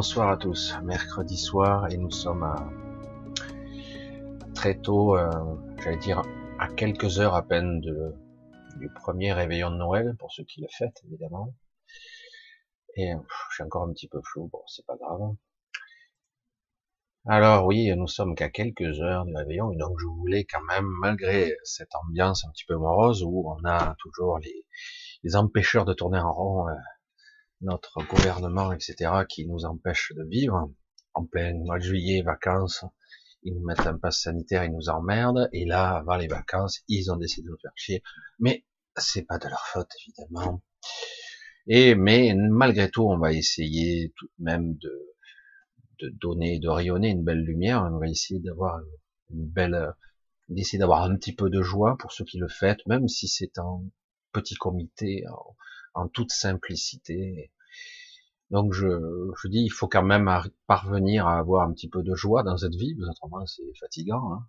Bonsoir à tous. Mercredi soir et nous sommes à très tôt, euh, j'allais dire à quelques heures à peine du premier réveillon de Noël, pour ceux qui le fêtent évidemment. Et je suis encore un petit peu flou, bon c'est pas grave. Alors oui, nous sommes qu'à quelques heures du réveillon, et donc je voulais quand même, malgré cette ambiance un petit peu morose, où on a toujours les, les empêcheurs de tourner en rond, euh, notre gouvernement, etc., qui nous empêchent de vivre, en plein mois de juillet, vacances, ils nous mettent un pass sanitaire, ils nous emmerdent, et là, avant les vacances, ils ont décidé de nous faire chier. Mais c'est pas de leur faute, évidemment. Et mais malgré tout, on va essayer tout de même de de donner, de rayonner une belle lumière. On va essayer d'avoir une belle, d'essayer d'avoir un petit peu de joie pour ceux qui le font, même si c'est en petit comité, toute simplicité. Donc je, je dis, il faut quand même parvenir à avoir un petit peu de joie dans cette vie, autrement c'est fatigant. Hein.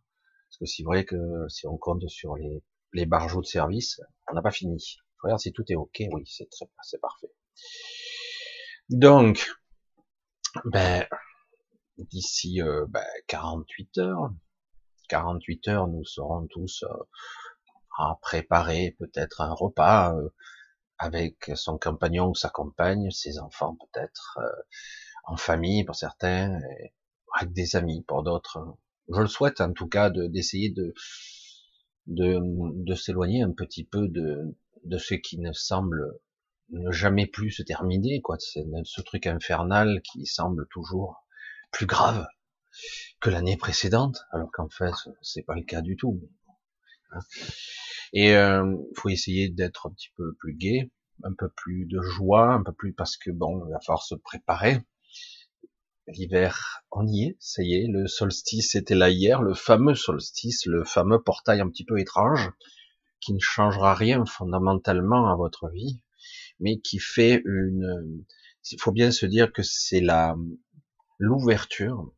Parce que c'est vrai que si on compte sur les, les barjots de service, on n'a pas fini. Regarde si tout est ok, oui, c'est très, c'est parfait. Donc, ben, d'ici euh, 48 ben, heures. 48 heures, nous serons tous euh, à préparer peut-être un repas euh, avec son compagnon ou sa compagne, ses enfants peut-être, euh, en famille pour certains, avec des amis pour d'autres. Je le souhaite en tout cas d'essayer de, de, s'éloigner un petit peu de, de ce qui ne semble jamais plus se terminer, quoi. Ce truc infernal qui semble toujours plus grave que l'année précédente, alors qu'en fait c'est pas le cas du tout. Et euh, faut essayer d'être un petit peu plus gai, un peu plus de joie, un peu plus parce que bon, il va falloir se préparer. L'hiver, on y est, ça y est, le solstice était là hier, le fameux solstice, le fameux portail un petit peu étrange, qui ne changera rien fondamentalement à votre vie, mais qui fait une, il faut bien se dire que c'est la, l'ouverture,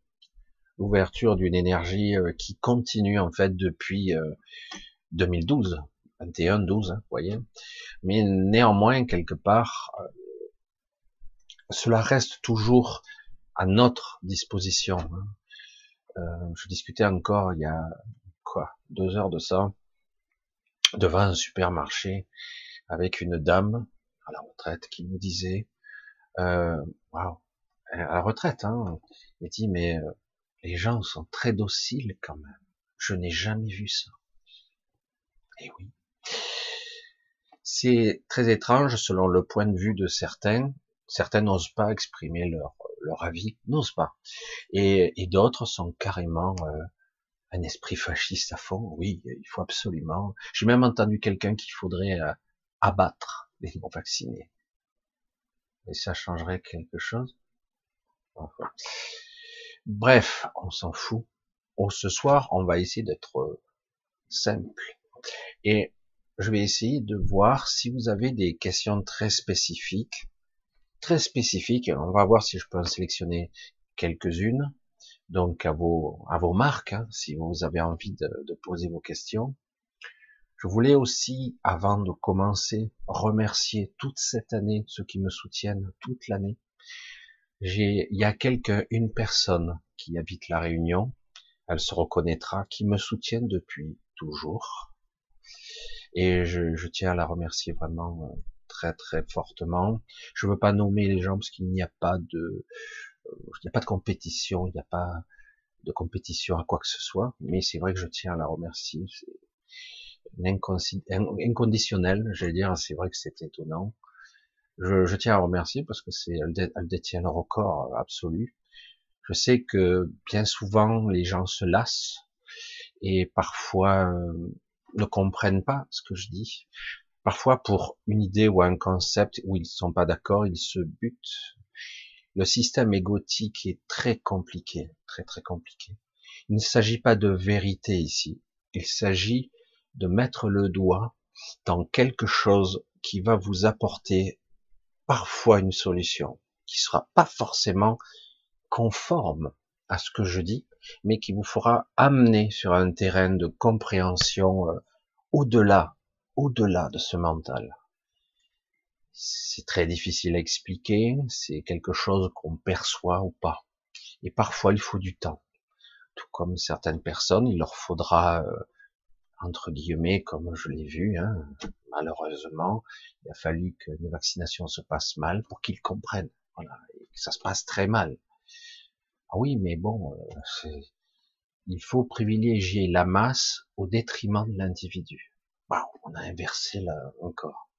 d'une énergie euh, qui continue en fait depuis 2012, 21, 12, vous voyez. Mais néanmoins quelque part, euh, cela reste toujours à notre disposition. Hein. Euh, je discutais encore il y a quoi deux heures de ça devant un supermarché avec une dame à la retraite qui me disait waouh à la retraite, hein, il dit mais les gens sont très dociles quand même. Je n'ai jamais vu ça. Et eh oui. C'est très étrange selon le point de vue de certains. Certains n'osent pas exprimer leur, avis, n'osent pas. Et, et d'autres sont carrément euh, un esprit fasciste à fond. Oui, il faut absolument. J'ai même entendu quelqu'un qu'il faudrait euh, abattre les non vaccinés. Et ça changerait quelque chose Bref, on s'en fout. Ce soir, on va essayer d'être euh, simple. Et je vais essayer de voir si vous avez des questions très spécifiques. Très spécifiques. On va voir si je peux en sélectionner quelques-unes. Donc à vos, marques, hein, si vous avez envie de poser vos questions. Je voulais aussi, avant de commencer, remercier toute cette année ceux qui me soutiennent toute l'année il y a quelqu'un, une personne qui habite la Réunion, elle se reconnaîtra, qui me soutient depuis toujours. Et je, tiens à la remercier vraiment euh, très très fortement. Je veux pas nommer les gens parce qu'il n'y a pas de, euh, il n'y a pas de compétition, il n'y a pas de compétition à quoi que ce soit. Mais c'est vrai que je tiens à la remercier. inconditionnel, je vais dire. C'est vrai que c'est étonnant. Je, je, tiens à remercier parce que c'est elle, détient le record absolu. Je sais que bien souvent les gens se lassent et parfois euh, ne comprennent pas ce que je dis. Parfois pour une idée ou un concept où ils ne sont pas d'accord, ils se butent. Le système égotique est très compliqué, très très compliqué. Il ne s'agit pas de vérité ici. Il s'agit de mettre le doigt dans quelque chose qui va vous apporter parfois une solution qui sera pas forcément conforme à ce que je dis, mais qui vous fera amener sur un terrain de compréhension euh, au-delà au-delà de ce mental. C'est très difficile à expliquer, c'est quelque chose qu'on perçoit ou pas. Et parfois, il faut du temps. Tout comme certaines personnes, il leur faudra, euh, entre guillemets, comme je l'ai vu, hein, malheureusement, il a fallu que les vaccinations se passent mal pour qu'ils comprennent. Voilà, que ça se passe très mal. Ah oui, mais bon, euh, il faut privilégier la masse au détriment de l'individu. on a inversé là encore.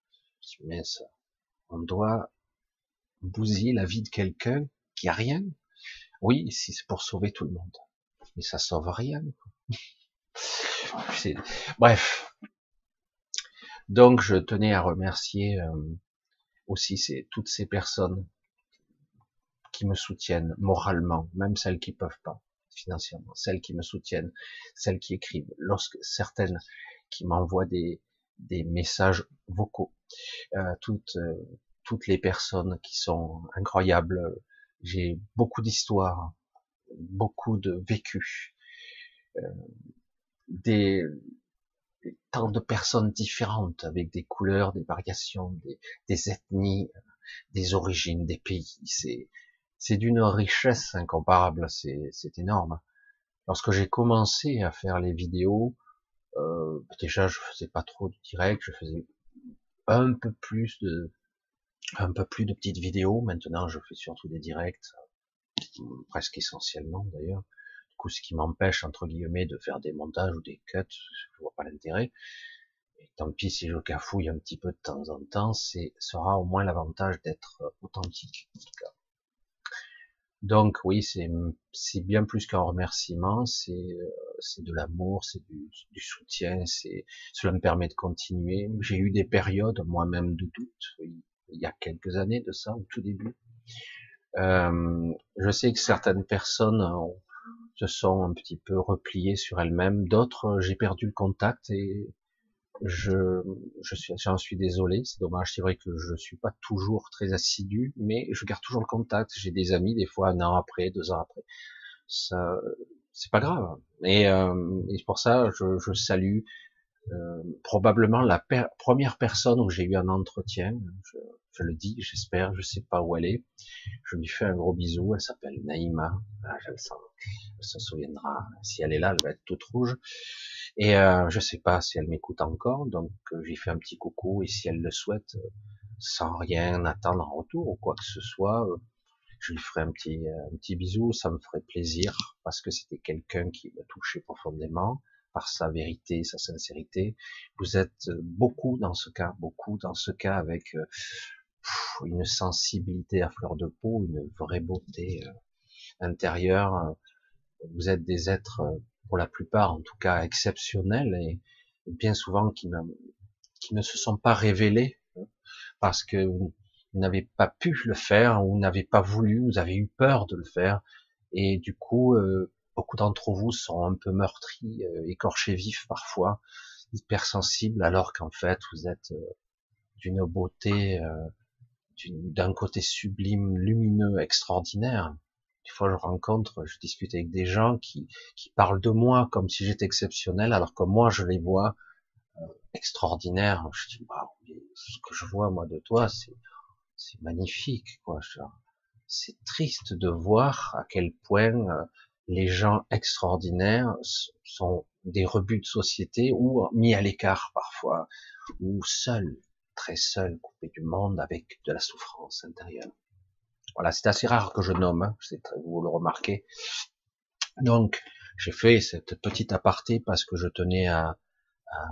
Mais ça, on doit bousiller la vie de quelqu'un qui a rien. Oui, si c'est pour sauver tout le monde, mais ça sauve rien. Bref. Donc, je tenais à remercier euh, aussi toutes ces personnes qui me soutiennent moralement, même celles qui peuvent pas financièrement, celles qui me soutiennent, celles qui écrivent, lorsque certaines qui m'envoient des, messages vocaux, euh, toutes, euh, toutes les personnes qui sont incroyables. J'ai beaucoup d'histoires, beaucoup de vécus, des, tant de personnes différentes avec des couleurs, des variations, des, des ethnies, des origines, des pays. C'est c'est d'une richesse incomparable, c'est énorme. Lorsque j'ai commencé à faire les vidéos, euh, déjà je faisais pas trop de direct, je faisais un peu plus de un peu plus de petites vidéos. Maintenant, je fais surtout des directs, presque essentiellement d'ailleurs. Du coup, ce qui m'empêche entre guillemets de faire des montages ou des cuts, je vois pas l'intérêt. Et tant pis si je cafouille un petit peu de temps en temps, c'est sera au moins l'avantage d'être authentique. Donc oui, c'est bien plus qu'un remerciement, c'est euh, c'est de l'amour, c'est du, du, soutien, c'est cela me permet de continuer. J'ai eu des périodes moi-même de doute, il y a quelques années de ça, au tout début. Euh, je sais que certaines personnes se sont un petit peu repliées sur elles-mêmes, d'autres j'ai perdu le contact et je, je suis, j'en suis désolé, c'est dommage, c'est vrai que je suis pas toujours très assidu, mais je garde toujours le contact. J'ai des amis, des fois un an après, deux ans après. Ça, c'est pas grave. Et, euh, et pour ça, je, je salue euh, probablement la première personne où j'ai eu un entretien. Je, je le dis, j'espère, je sais pas où elle est. Je lui fais un gros bisou. Elle s'appelle Naïma. Ah, je le. Elle se souviendra. Si elle est là, elle va être toute rouge. Et euh, je sais pas si elle m'écoute encore, donc euh, j'ai fait un petit coucou et si elle le souhaite, euh, sans rien attendre en retour ou quoi que ce soit, euh, je lui ferai un petit un petit bisou, ça me ferait plaisir parce que c'était quelqu'un qui m'a touché profondément par sa vérité, sa sincérité. Vous êtes beaucoup dans ce cas, beaucoup dans ce cas avec une sensibilité à fleur de peau, une vraie beauté intérieure. Vous êtes des êtres pour la plupart en tout cas exceptionnels et, bien souvent qui, ne se sont pas révélés hein, parce que vous n'avez pas pu le faire ou n'avez pas voulu, vous avez eu peur de le faire et du coup euh, beaucoup d'entre vous sont un peu meurtris, euh, écorchés vifs parfois, hypersensibles alors qu'en fait vous êtes euh, d'une beauté, d'un côté sublime, lumineux, extraordinaire des fois, je rencontre, je discute avec des gens qui, parlent de moi comme si j'étais exceptionnel, alors que moi, je les vois euh, extraordinaires. Je dis, bah, ce que je vois moi de toi, c'est, magnifique. C'est triste de voir à quel point euh, les gens extraordinaires sont des rebuts de société ou mis à l'écart parfois, ou seuls, très seuls, coupés du monde avec de la souffrance intérieure. Voilà, c'est assez rare que je nomme, hein, vous le remarquez. Donc, j'ai fait cette petite aparté parce que je tenais à, à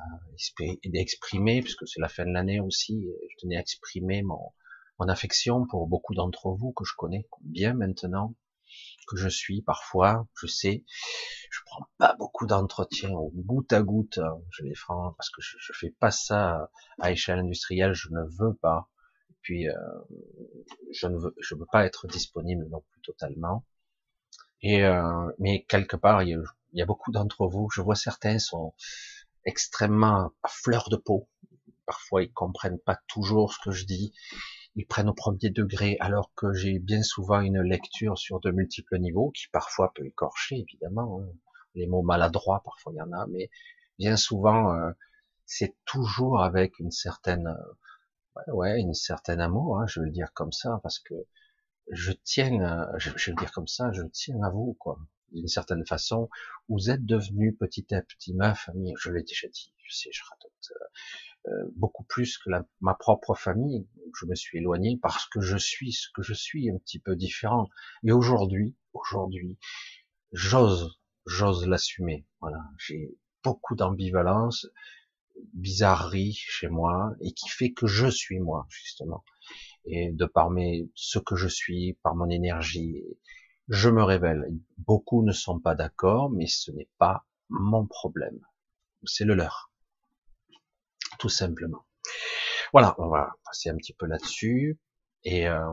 exprimer, puisque c'est la fin de l'année aussi, je tenais à exprimer mon, affection pour beaucoup d'entre vous que je connais bien maintenant, que je suis parfois, je sais, je prends pas beaucoup d'entretien au goutte à goutte, hein, je les ferai parce que je, je fais pas ça à échelle industrielle, je ne veux pas puis euh, je ne veux, je veux pas être disponible non plus totalement. Et euh, mais quelque part, il y a, beaucoup d'entre vous, je vois certains sont extrêmement à fleur de peau. Parfois, ils comprennent pas toujours ce que je dis. Ils prennent au premier degré, alors que j'ai bien souvent une lecture sur de multiples niveaux, qui parfois peut écorcher, évidemment. Hein. Les mots maladroits, parfois il y en a, mais bien souvent, euh, c'est toujours avec une certaine, ouais, une certaine amour, hein, je veux le dire comme ça, parce que je tiens, je, vais le dire comme ça, je tiens à vous, quoi, d'une certaine façon. Vous êtes devenu petit à petit ma famille. Je l'ai déjà dit, je sais, je radote. Euh, beaucoup plus que la, ma propre famille. Je me suis éloigné parce que je suis ce que je suis, un petit peu différent. Et aujourd'hui, aujourd'hui, j'ose, j'ose l'assumer. Voilà, j'ai beaucoup d'ambivalence, bizarrerie chez moi, et qui fait que je suis moi justement. Et de par mes, ce que je suis, par mon énergie, je me révèle. Beaucoup ne sont pas d'accord, mais ce n'est pas mon problème. C'est le leur tout simplement. Voilà, on va passer un petit peu là-dessus et euh,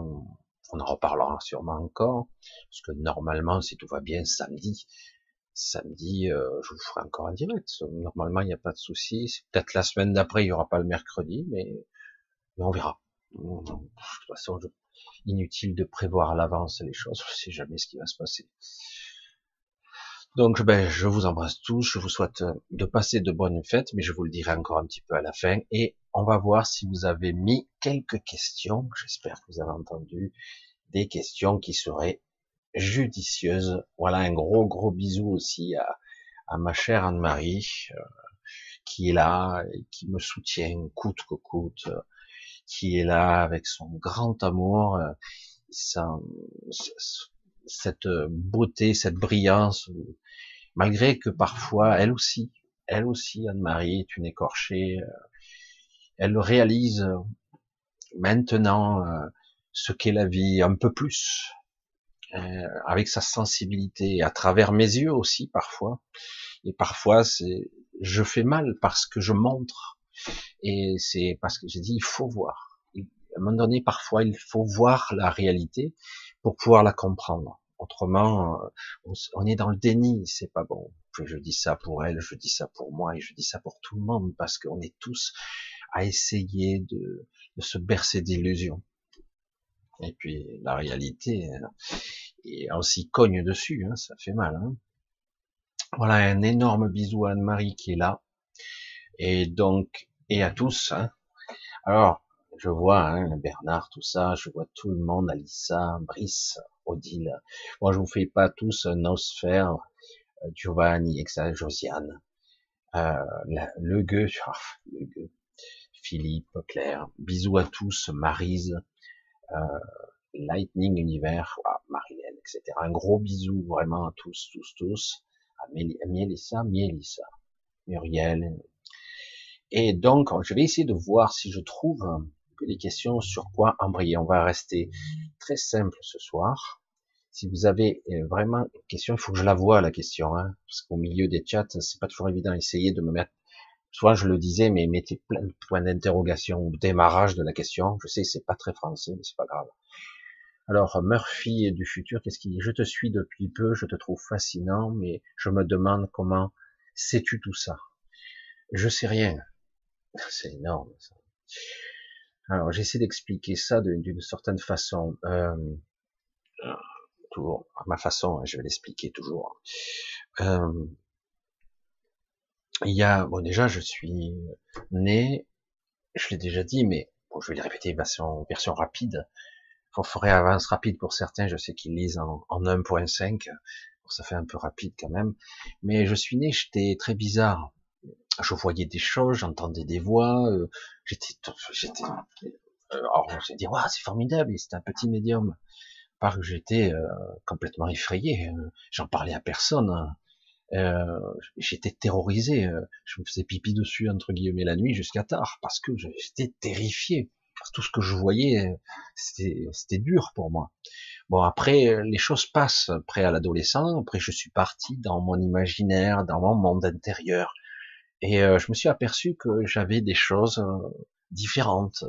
on en reparlera sûrement encore parce que normalement, si tout va bien, samedi, samedi, euh, je vous ferai encore un direct. Normalement, il n'y a pas de souci. Peut-être la semaine d'après, il n'y aura pas le mercredi, mais, on verra. De toute façon, inutile de prévoir à l'avance les choses. Je sais jamais ce qui va se passer. Donc, ben, je vous embrasse tous, je vous souhaite euh, de passer de bonnes fêtes, mais je vous le dirai encore un petit peu à la fin, et on va voir si vous avez mis quelques questions, j'espère que vous avez entendu, des questions qui seraient judicieuses. Voilà, un gros, gros bisou aussi à, à ma chère Anne-Marie, euh, qui est là, et qui me soutient coûte que coûte, euh, qui est là avec son grand amour, euh, cette beauté, cette brillance, malgré que parfois, elle aussi, elle aussi, Anne-Marie est une écorchée, euh, elle réalise maintenant euh, ce qu'est la vie un peu plus, avec sa sensibilité, à travers mes yeux aussi parfois, et parfois c'est, je fais mal parce que je montre, et c'est parce que j'ai dit il faut voir. À un moment donné, parfois, il faut voir la réalité pour pouvoir la comprendre. Autrement, euh, on est dans le déni, c'est pas bon. Je dis ça pour elle, je dis ça pour moi et je dis ça pour tout le monde parce qu'on est tous à essayer de, se bercer d'illusions. Et puis la réalité, et on s'y cogne dessus, hein, ça fait mal. Hein. Voilà un énorme bisou à Anne-Marie qui est là, et donc et à tous. Hein. Alors je vois hein, Bernard, tout ça, je vois tout le monde, Alissa, Brice, Odile. Moi, je vous fais pas tous osphère, euh, Giovanni, etc., Josiane, euh, le gueux, Philippe, Claire, bisous à tous, Marise, euh, Lightning Univers, ah, Marilène, etc. Un gros bisou vraiment à tous, tous, tous, à Mélissa, Mélissa, Muriel. Et donc, je vais essayer de voir si je trouve les questions sur quoi embrayer. On va rester très simple ce soir. Si vous avez euh, vraiment une question, il faut que je la vois la question, hein, parce qu'au milieu des chats, c'est pas toujours évident. Essayez de me mettre, soit je le disais, mais mettez plein de points d'interrogation au démarrage de la question. Je sais, c'est pas très français, mais c'est pas grave. Alors Murphy du futur, qu'est-ce qu'il dit? Je te suis depuis peu, je te trouve fascinant, mais je me demande comment sais-tu tout ça? Je sais rien. C'est énorme. Ça. Alors, j'essaie d'expliquer ça d'une certaine façon. Euh, toujours à ma façon, hein, je vais l'expliquer toujours. Euh, il y a, bon déjà, je suis né, je l'ai déjà dit, mais bon, je vais le répéter version, version rapide. Il ferait avance rapide pour certains, je sais qu'ils lisent en, en 1.5, ça fait un peu rapide quand même. Mais je suis né, j'étais très bizarre je voyais des choses, j'entendais des voix, euh, j'étais, j'étais, euh, alors j'ai dit, waouh, c'est formidable, c'est un petit médium. Par que j'étais euh, complètement effrayé, j'en parlais à personne, hein. J'étais terrorisé, je me faisais pipi dessus entre guillemets la nuit jusqu'à tard parce que j'étais terrifié. Tout ce que je voyais, c'était, dur pour moi. Bon, après, les choses passent. Après, à l'adolescent, après, je suis parti dans mon imaginaire, dans mon monde intérieur. Et euh, je me suis aperçu que j'avais des choses euh, différentes.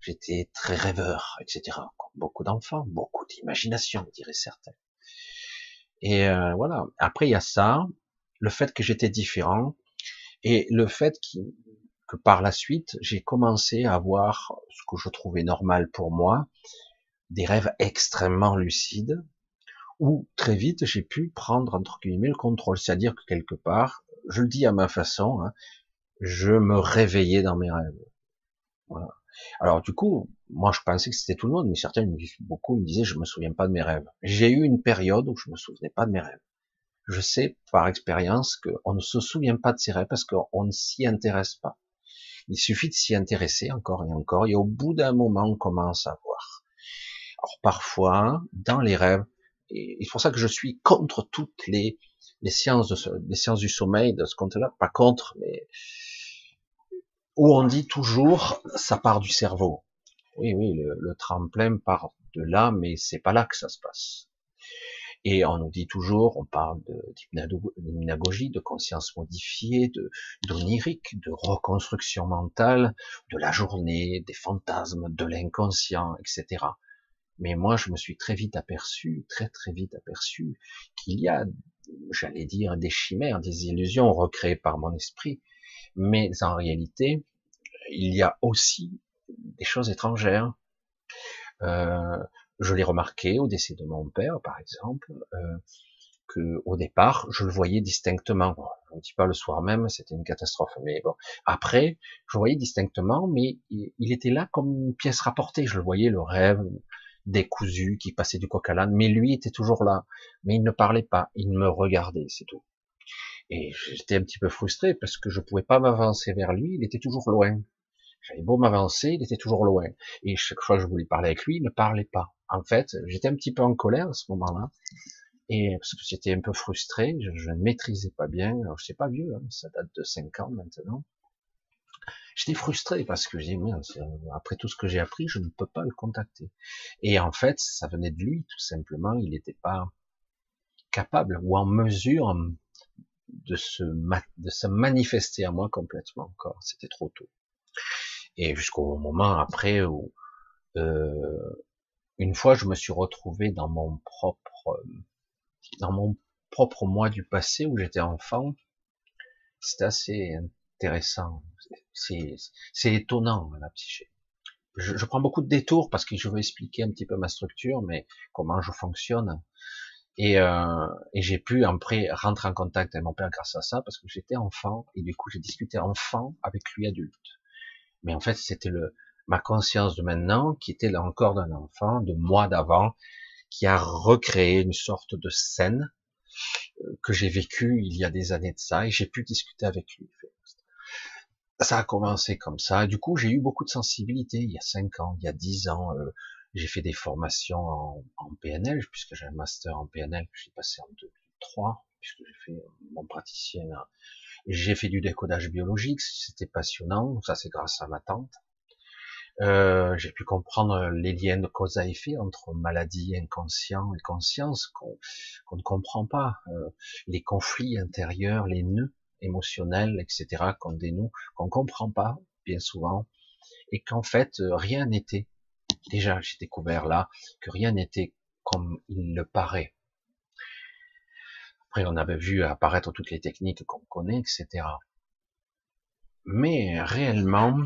J'étais très rêveur, etc. beaucoup d'enfants, beaucoup d'imagination, dirait certains. Et euh, voilà. Après, il y a ça, le fait que j'étais différent, et le fait que par la suite, j'ai commencé à avoir ce que je trouvais normal pour moi, des rêves extrêmement lucides, où très vite j'ai pu prendre entre guillemets le contrôle, c'est-à-dire que quelque part je le dis à ma façon, hein, je me réveillais dans mes rêves. Voilà. Alors du coup, moi je pensais que c'était tout le monde, mais certains beaucoup me disaient je me souviens pas de mes rêves. J'ai eu une période où je me souvenais pas de mes rêves. Je sais par expérience qu'on ne se souvient pas de ses rêves parce qu'on ne s'y intéresse pas. Il suffit de s'y intéresser encore et encore, et au bout d'un moment, on commence à voir. Alors parfois, dans les rêves, et c'est pour ça que je suis contre toutes les, sciences de les sciences du sommeil de ce côté-là, pas contre, mais où on dit toujours ça part du cerveau. Oui, oui, le, tremplin part de là, mais c'est pas là que ça se passe. Et on nous dit toujours, on parle d'hypnagogie, de conscience modifiée, de d'onirique, de reconstruction mentale, de la journée, des fantasmes, de l'inconscient, etc. Mais moi, je me suis très vite aperçu, très très vite aperçu, qu'il y a, j'allais dire, des chimères, des illusions recréées par mon esprit, mais en réalité, il y a aussi des choses étrangères. Euh, je l'ai remarqué au décès de mon père, par exemple, euh, que au départ, je le voyais distinctement. je ne dis pas le soir même, c'était une catastrophe. Mais bon, après, je le voyais distinctement, mais il, était là comme une pièce rapportée. Je le voyais, le rêve décousu qui passait du coq à l'âne, mais lui était toujours là. Mais il ne parlait pas, il me regardait, c'est tout. Et j'étais un petit peu frustré parce que je pouvais pas m'avancer vers lui, il était toujours loin. J'avais beau m'avancer, il était toujours loin. Et chaque fois que je voulais parler avec lui, il ne parlait pas. En fait, j'étais un petit peu en colère à ce moment-là. Et parce que j'étais un peu frustré, je, ne maîtrisais pas bien. Alors, je sais pas vieux, hein, ça date de 5 ans maintenant. J'étais frustré parce que j'ai après tout ce que j'ai appris, je ne peux pas le contacter. Et en fait, ça venait de lui, tout simplement. Il n'était pas capable ou en mesure de se, de se manifester à moi complètement encore. C'était trop tôt. Et jusqu'au moment après où, euh, une fois, je me suis retrouvé dans mon propre, dans mon propre moi du passé où j'étais enfant. C'est assez intéressant. C'est étonnant la psyché. Je, je, prends beaucoup de détours parce que je veux expliquer un petit peu ma structure, mais comment je fonctionne. Et, euh, et j'ai pu après rentrer en contact avec mon père grâce à ça parce que j'étais enfant et du coup j'ai discuté enfant avec lui adulte. Mais en fait c'était le ma conscience de maintenant qui était là encore d'un enfant, de moi d'avant, qui a recréé une sorte de scène euh, que j'ai vécue il y a des années de ça et j'ai pu discuter avec lui. Ça a commencé comme ça. Du coup, j'ai eu beaucoup de sensibilité il y a cinq ans, il y a dix ans. Euh, j'ai fait des formations en, en PNL, puisque j'ai un master en PNL que j'ai passé en 2003, puisque j'ai fait mon praticien. J'ai fait du décodage biologique, c'était passionnant, ça c'est grâce à ma tante. Euh, j'ai pu comprendre les liens de cause à effet entre maladie, inconscient et conscience qu'on ne comprend pas, euh, les conflits intérieurs, les nœuds émotionnels, etc. qu'on dénoue, qu'on comprend pas bien souvent, et qu'en fait rien n'était déjà j'ai découvert là que rien n'était comme il le paraît. Après, on avait vu apparaître toutes les techniques qu'on connaît, etc. Mais réellement,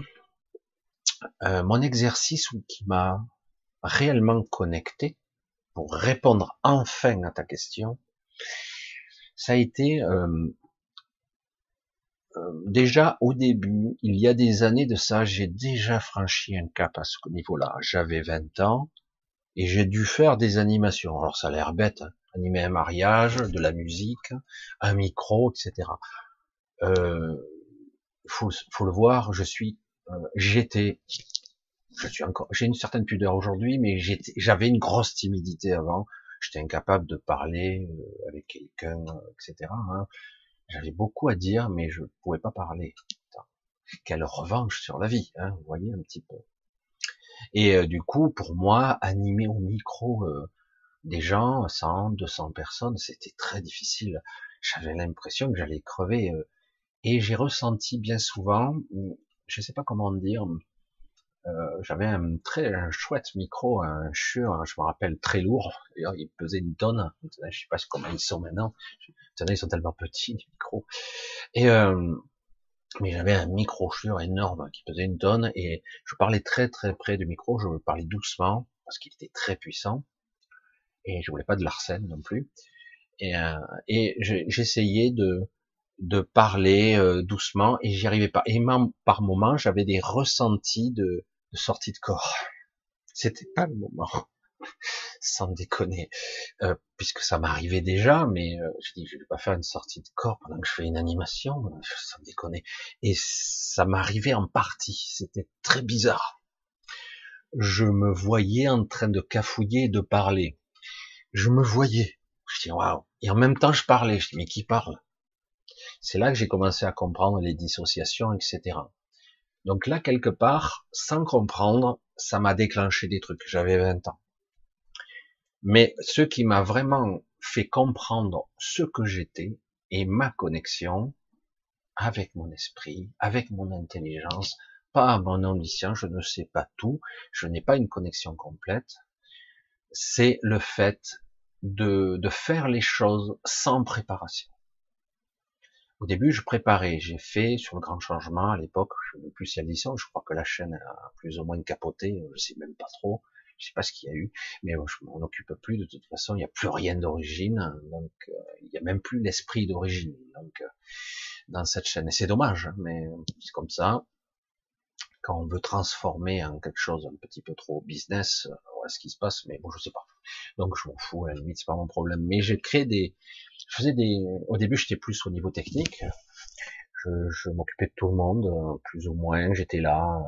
euh, mon exercice qui m'a réellement connecté pour répondre enfin à ta question, ça a été euh, euh, déjà au début, il y a des années de ça, j'ai déjà franchi un cap à ce niveau-là. J'avais 20 ans et j'ai dû faire des animations. Alors ça a l'air bête, hein. Animer un mariage, de la musique, un micro, etc. Euh, faut, faut le voir, je suis, euh, j'étais, je suis encore, j'ai une certaine pudeur aujourd'hui, mais j'avais une grosse timidité avant. J'étais incapable de parler euh, avec quelqu'un, etc. Hein. J'avais beaucoup à dire, mais je pouvais pas parler. Quelle revanche sur la vie, hein, vous voyez un petit peu. Et euh, du coup, pour moi, animer au micro euh, des gens, 100, 200 personnes, c'était très difficile. J'avais l'impression que j'allais crever. Euh, et j'ai ressenti bien souvent, je ne sais pas comment dire, euh, j'avais un très un chouette micro, un Shure, je me rappelle très lourd. D'ailleurs, il pesait une tonne. Je sais pas comment ils sont maintenant. Maintenant, ils sont tellement petits les micros. Et euh, mais j'avais un micro Shure énorme qui pesait une tonne et je parlais très très près du micro. Je parlais doucement parce qu'il était très puissant et je voulais pas de l'arsène non plus. Et, euh, et j'essayais de de parler euh, doucement et j'y arrivais pas. Et même par moments, j'avais des ressentis de, de sortie de corps. C'était pas le moment, sans déconner, euh, puisque ça m'arrivait déjà, mais euh, je dis je vais pas faire une sortie de corps pendant que je fais une animation, sans déconner. Et ça m'arrivait en partie, c'était très bizarre. Je me voyais en train de cafouiller, de parler. Je me voyais. Je dis waouh. Et en même temps, je parlais. Je dis mais qui parle? C'est là que j'ai commencé à comprendre les dissociations, etc. Donc là, quelque part, sans comprendre, ça m'a déclenché des trucs. J'avais 20 ans. Mais ce qui m'a vraiment fait comprendre ce que j'étais et ma connexion avec mon esprit, avec mon intelligence, pas à mon omniscient, je ne sais pas tout, je n'ai pas une connexion complète, c'est le fait de, faire les choses sans préparation. Au début, je préparais, j'ai fait sur le grand changement à l'époque, je ne plus si elle je crois que la chaîne a plus ou moins capoté, je sais même pas trop, je sais pas ce qu'il y a eu, mais je m'en occupe plus, de toute façon, il n'y a plus rien d'origine, donc euh, il n'y a même plus l'esprit d'origine, donc euh, dans cette chaîne, et c'est dommage, mais c'est comme ça, quand on veut transformer en quelque chose un petit peu trop business, euh, voilà ce qui se passe, mais bon, je sais pas. Donc je m'en fous, à la limite, c'est pas mon problème. Mais j'ai créé des, je faisais des, au début j'étais plus au niveau technique, je, je m'occupais de tout le monde, plus ou moins, j'étais là,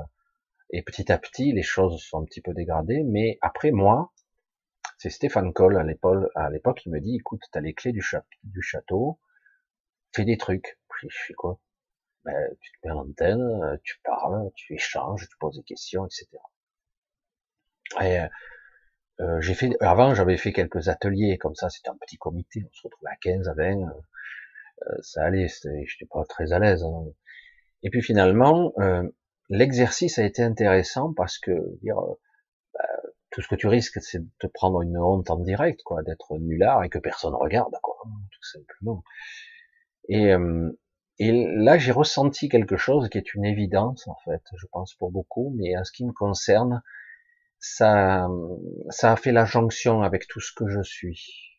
et petit à petit les choses sont un petit peu dégradées, mais après moi, c'est Stéphane Cole à l'époque, à l'époque, il me dit, écoute, t'as les clés du, château, fais des trucs. Je fais quoi? Ben, Tu te mets à l'antenne, tu parles, tu échanges, tu poses des questions, etc. Et euh, j'ai fait, avant, j'avais fait quelques ateliers comme ça, c'était un petit comité, on se retrouvait à 15, à 20, euh, euh, ça allait, j'étais pas très à l'aise. Hein. Et puis finalement, euh, l'exercice a été intéressant parce que dire, bah, tout ce que tu risques, c'est de te prendre une honte en direct, quoi, d'être nulard et que personne regarde, quoi, tout simplement. Et, et là, j'ai ressenti quelque chose qui est une évidence, en fait, je pense pour beaucoup, mais en ce qui me concerne, ça, ça a fait la jonction avec tout ce que je suis.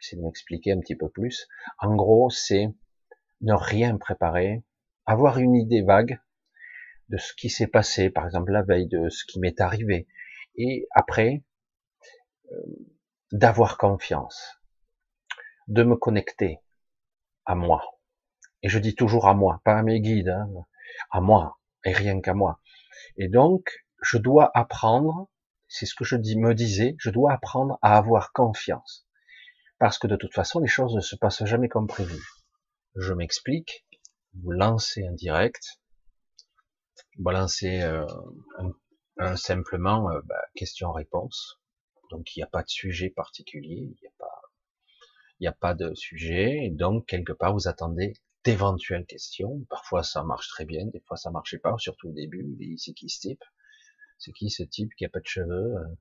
J'essaie de m'expliquer un petit peu plus. En gros, c'est ne rien préparer, avoir une idée vague de ce qui s'est passé, par exemple la veille, de ce qui m'est arrivé, et après, euh, d'avoir confiance, de me connecter à moi. Et je dis toujours à moi, pas à mes guides, hein, à moi, et rien qu'à moi. Et donc, je dois apprendre, c'est ce que je me disais, je dois apprendre à avoir confiance. Parce que de toute façon, les choses ne se passent jamais comme prévu. Je m'explique, vous lancez un direct, vous lancez euh, simplement euh, bah, question-réponse. Donc il n'y a pas de sujet particulier, il n'y a pas, de sujet, et donc quelque part vous attendez d'éventuelles questions. Parfois ça marche très bien, des fois ça marchait pas, surtout au début, ici qui se c'est qui ce type qui a pas de cheveux euh?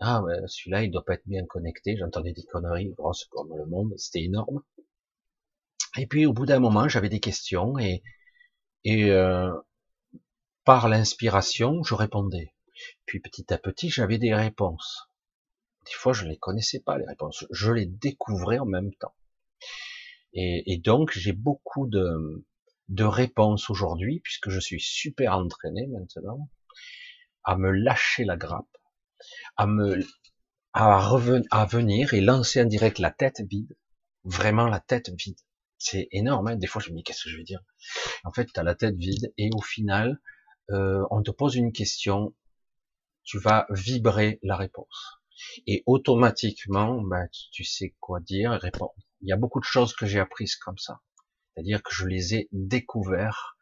Ah, ben, celui-là, il doit pas être bien connecté. J'entendais des conneries grosses comme le monde. C'était énorme. Et puis, au bout d'un moment, j'avais des questions et, euh, par l'inspiration, je répondais. Puis, petit à petit, j'avais des réponses. Des fois, je ne les connaissais pas, les réponses. Je les découvrais en même temps. Et, donc, j'ai beaucoup de réponses aujourd'hui, puisque je suis super entraîné maintenant à me lâcher la grappe, à me à, revenir, à venir et lancer en direct la tête vide, vraiment la tête vide. C'est énorme. Hein. Des fois, je me dis qu'est-ce que je veux dire? En fait, tu as la tête vide et au final, euh, on te pose une question, tu vas vibrer la réponse et automatiquement, bah, tu sais quoi dire répondre. Il y a beaucoup de choses que j'ai apprises comme ça, c'est-à-dire que je les ai découvertes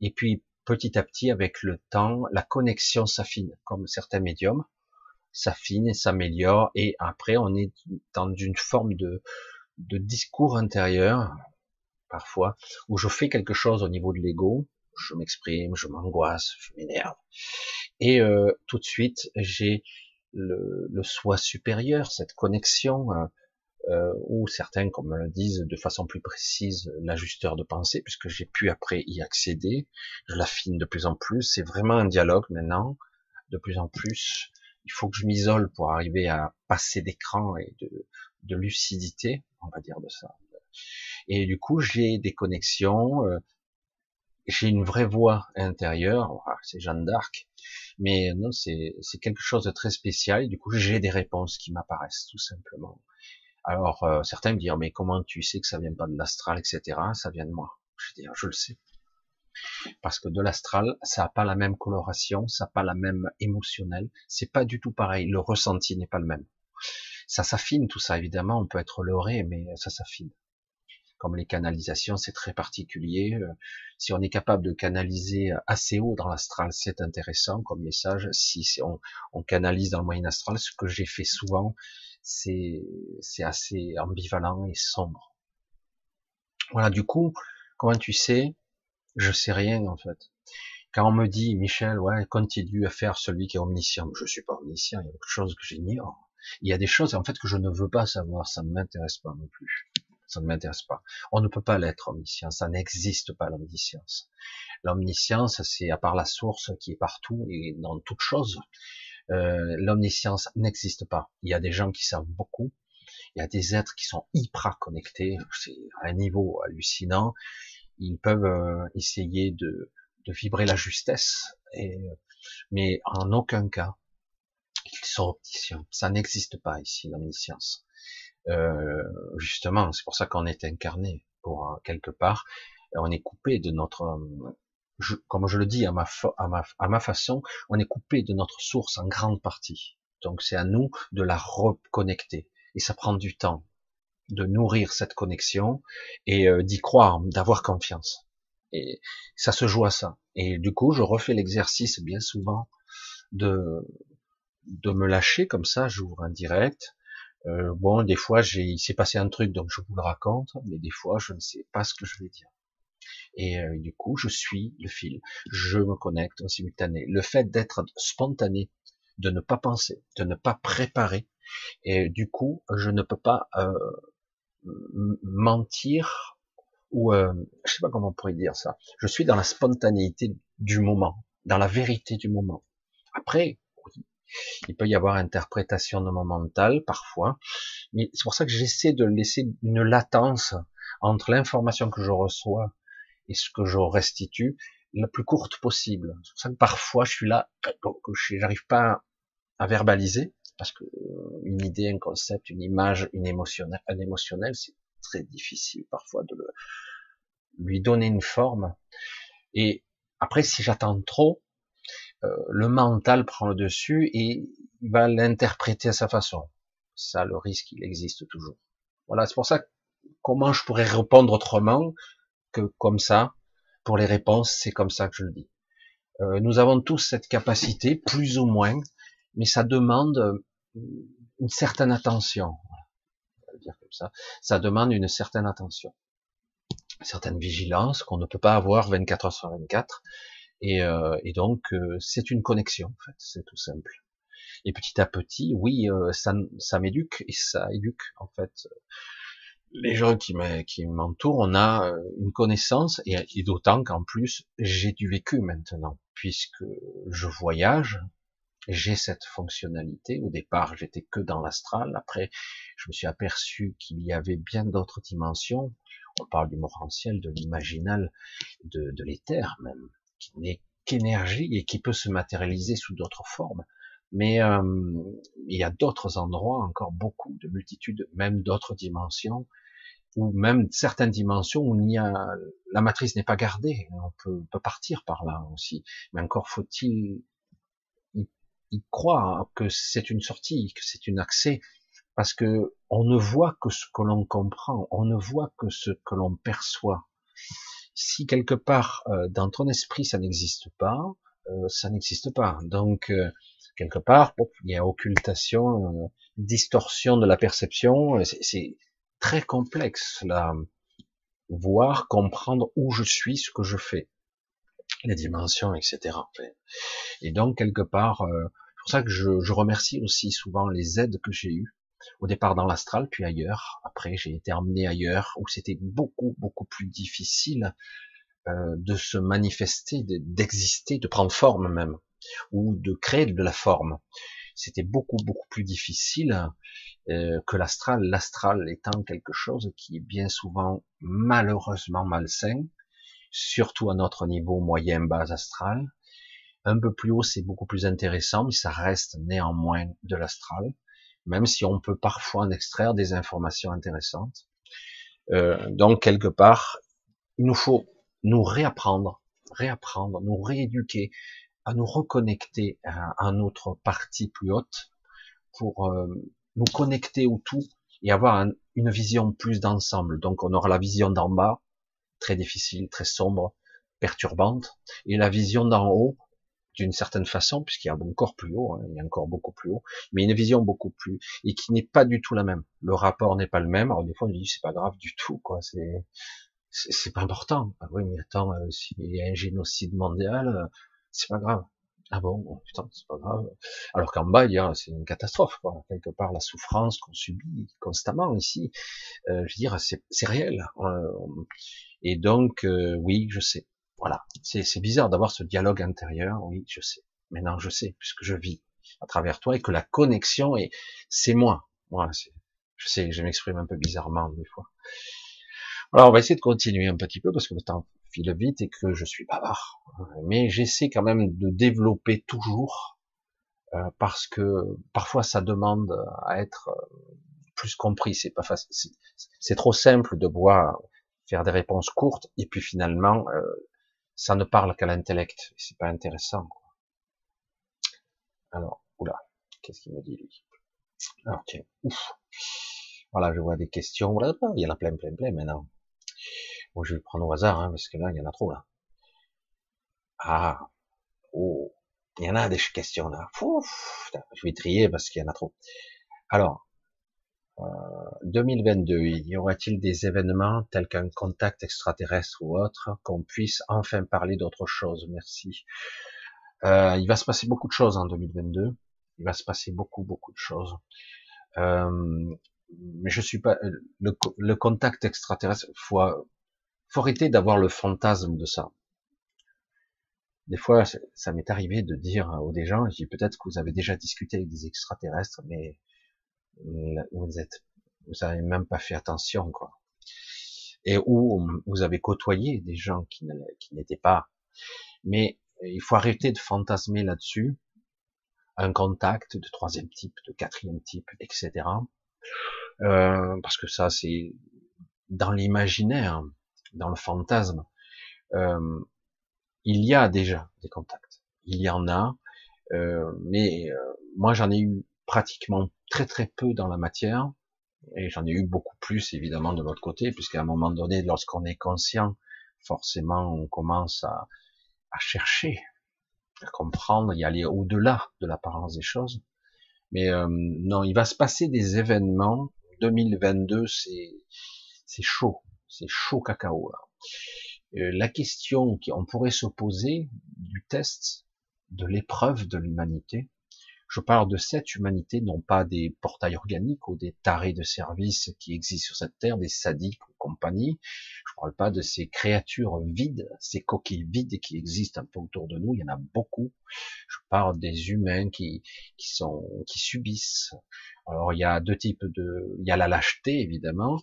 et puis petit à petit, avec le temps, la connexion s'affine, comme certains médiums s'affine et s'améliore, et après, on est dans une forme de, de discours intérieur, parfois, où je fais quelque chose au niveau de l'ego, je m'exprime, je m'angoisse, je m'énerve, et euh, tout de suite, j'ai le, soi supérieur, cette connexion, euh, euh, ou certains, comme le disent de façon plus précise, l'ajusteur de pensée, puisque j'ai pu après y accéder, je l'affine de plus en plus, c'est vraiment un dialogue maintenant, de plus en plus, il faut que je m'isole pour arriver à passer d'écran et de, de lucidité, on va dire de ça. Et du coup, j'ai des connexions, euh, j'ai une vraie voix intérieure, c'est Jeanne d'Arc, mais non, c'est quelque chose de très spécial. Du coup, j'ai des réponses qui m'apparaissent tout simplement. Alors, euh, certains me diront, mais comment tu sais que ça vient pas de l'astral, etc. Ça vient de moi. Je dis, je le sais. Parce que de l'astral, ça n'a pas la même coloration, ça n'a pas la même émotionnelle, c'est pas du tout pareil, le ressenti n'est pas le même. Ça s'affine tout ça, évidemment, on peut être leurré, mais ça s'affine. Comme les canalisations, c'est très particulier. Euh, si on est capable de canaliser assez haut dans l'astral, c'est intéressant comme message. Si on canalise dans le moyen astral, ce que j'ai fait souvent, c'est assez ambivalent et sombre. Voilà, du coup, comment tu sais? Je sais rien en fait. Quand on me dit, Michel, ouais, continue à faire celui qui est omniscient, je suis pas omniscient, il y a quelque chose que j'ignore. Il y a des choses en fait que je ne veux pas savoir, ça ne m'intéresse pas non plus. Ça ne m'intéresse pas. On ne peut pas l'être omniscient, ça n'existe pas l'omniscience. L'omniscience, c'est à part la source qui est partout et dans toute chose. Euh, l'omniscience n'existe pas. Il y a des gens qui savent beaucoup, il y a des êtres qui sont hyper connectés, c'est un niveau hallucinant. Ils peuvent euh, essayer de, de vibrer la justesse, et, mais en aucun cas ils sont opticiens. Ça n'existe pas ici, l'omniscience. Euh, justement, c'est pour ça qu'on est incarné pour euh, quelque part. On est coupé de notre, euh, comme je le dis à ma, façon, on est coupé de notre source en grande partie. Donc c'est à nous de la reconnecter. Et ça prend du temps de nourrir cette connexion et d'y croire, d'avoir confiance. Et ça se joue à ça. Et du coup, je refais l'exercice bien souvent de de me lâcher comme ça, j'ouvre un direct. Euh, bon, des fois, j'ai, il s'est passé un truc, donc je vous le raconte, mais des fois, je ne sais pas ce que je vais dire. Et euh, du coup, je suis le fil. Je me connecte en simultané. Le fait d'être spontané, de ne pas penser, de ne pas préparer, et du coup, je ne peux pas euh, mentir ou euh, je sais pas comment on pourrait dire ça. Je suis dans la spontanéité du moment, dans la vérité du moment. Après, il peut y avoir interprétation de mon mental parfois, mais c'est pour ça que j'essaie de laisser une latence entre l'information que je reçois et ce que je restitue la plus courte possible. C'est pour ça que parfois je suis là, que j'arrive pas à verbaliser, parce que euh, une idée, un concept, une image, une émotionnelle, un émotionnel, c'est très difficile parfois de lui donner une forme. Et après, si j'attends trop, euh, le mental prend le dessus et il va l'interpréter à sa façon. Ça, le risque, il existe toujours. Voilà, c'est pour ça comment je pourrais répondre autrement comme ça. Pour les réponses, c'est comme ça que je le dis. Euh, nous avons tous cette capacité, plus ou moins, mais ça demande euh, une certaine attention. dire comme ça. Ça demande une certaine attention, une certaine vigilance qu'on ne peut pas avoir 24 heures sur 24 et, euh, et donc euh, c'est une connexion, en fait, c'est tout simple. Et petit à petit, oui, euh, ça, ça m'éduque et ça éduque en fait les gens qui m'entourent. On a une connaissance et, et d'autant qu'en plus j'ai du vécu maintenant, puisque je voyage, j'ai cette fonctionnalité. Au départ, j'étais que dans l'astral. Après, je me suis aperçu qu'il y avait bien d'autres dimensions. On parle du morantiel, de l'imaginal, de, de l'éther même qui n'est qu'énergie et qui peut se matérialiser sous d'autres formes. Mais euh, il y a d'autres endroits, encore beaucoup de multitudes, même d'autres dimensions, ou même certaines dimensions où il y a, la matrice n'est pas gardée. On peut, peut, partir par là aussi. Mais encore faut-il y, y, croire que c'est une sortie, que c'est un accès, parce que on ne voit que ce que l'on comprend, on ne voit que ce que l'on perçoit si quelque part euh, dans ton esprit ça n'existe pas, euh, ça n'existe pas. Donc euh, quelque part, il y a occultation, distorsion de la perception. C'est très complexe là, voir, comprendre où je suis, ce que je fais, les dimensions, etc. Et donc quelque part, c'est pour ça que je, je remercie aussi souvent les aides que j'ai eues au départ dans l'astral, puis ailleurs. Après, j'ai été emmené ailleurs où c'était beaucoup, beaucoup plus difficile euh, de se manifester, d'exister, de prendre forme même, ou de créer de la forme. c'était beaucoup beaucoup plus difficile euh, que l'astral. L'astral étant quelque chose qui est bien souvent malheureusement malsain, surtout à notre niveau moyen bas astral. Un peu plus haut, c'est beaucoup plus intéressant, mais ça reste néanmoins de l'astral, même si on peut parfois en extraire des informations intéressantes. Euh, donc quelque part, il nous faut nous réapprendre, réapprendre, nous rééduquer, à nous reconnecter à, notre partie plus haute pour euh, nous connecter au tout et avoir une vision plus d'ensemble. Donc on aura la vision d'en bas, très difficile, très sombre, perturbante, et la vision d'en haut, d'une certaine façon, puisqu'il y a encore plus haut, hein, il y a encore beaucoup plus haut, mais une vision beaucoup plus, et qui n'est pas du tout la même. Le rapport n'est pas le même. Alors des fois on dit c'est pas grave du tout, quoi. C'est c'est pas important. Ah oui, mais attends, euh, s'il y a un génocide mondial, euh, c'est pas grave. Ah bon, oh, putain, c'est pas grave. Alors qu'en bas, il y a, c'est une catastrophe, quoi. Quelque part, la souffrance qu'on subit constamment ici, euh, je veux dire, c'est, c'est réel. et donc, euh, oui, je sais. Voilà. C'est, c'est bizarre d'avoir ce dialogue intérieur. Oui, je sais. Maintenant, je sais, puisque je vis à travers toi et que la connexion est, c'est moi. Voilà, c'est, je sais, je m'exprime un peu bizarrement des fois. Alors, on va essayer de continuer un petit peu parce que le temps file vite et que je suis bavard. Mais j'essaie quand même de développer toujours euh, parce que parfois ça demande à être euh, plus compris. C'est pas facile. C'est trop simple de voir faire des réponses courtes et puis finalement euh, ça ne parle qu'à l'intellect. C'est pas intéressant. Alors, oula, qu'est-ce qu'il me dit lui? Alors tiens, ouf. Voilà, je vois des questions. Il y en a plein, plein, plein maintenant. Je vais le prendre au hasard, hein, parce que là, il y en a trop. Ah, oh, il y en a des questions, là. je vais trier parce qu'il y en a trop. Alors, euh, 2022, y aura-t-il des événements tels qu'un contact extraterrestre ou autre, qu'on puisse enfin parler d'autre chose? Merci. Euh, il va se passer beaucoup de choses en 2022. Il va se passer beaucoup, beaucoup de choses. Euh, mais je suis pas le, le contact extraterrestre. Faut, faut arrêter d'avoir le fantasme de ça. Des fois, ça m'est arrivé de dire aux gens, je dis peut-être que vous avez déjà discuté avec des extraterrestres, mais vous êtes, vous avez même pas fait attention, quoi. Et où vous avez côtoyé des gens qui n'étaient pas. Mais il faut arrêter de fantasmer là-dessus. Un contact de troisième type, de quatrième type, etc. Euh, parce que ça, c'est dans l'imaginaire, dans le fantasme. Euh, il y a déjà des contacts. Il y en a, euh, mais moi j'en ai eu pratiquement très très peu dans la matière, et j'en ai eu beaucoup plus évidemment de l'autre côté, puisqu'à un moment donné, lorsqu'on est conscient, forcément on commence à, à chercher, à comprendre, y aller au-delà de l'apparence des choses. Mais euh, non, il va se passer des événements 2022, c'est c'est chaud, c'est chaud cacao. Là. Euh, la question qu'on pourrait se poser du test, de l'épreuve de l'humanité, je parle de cette humanité, non pas des portails organiques ou des tarés de service qui existent sur cette terre, des sadiques ou compagnie. Je parle pas de ces créatures vides, ces coquilles vides qui existent un peu autour de nous. Il y en a beaucoup. Je parle des humains qui, qui sont, qui subissent. Alors il y a deux types de, il y a la lâcheté évidemment,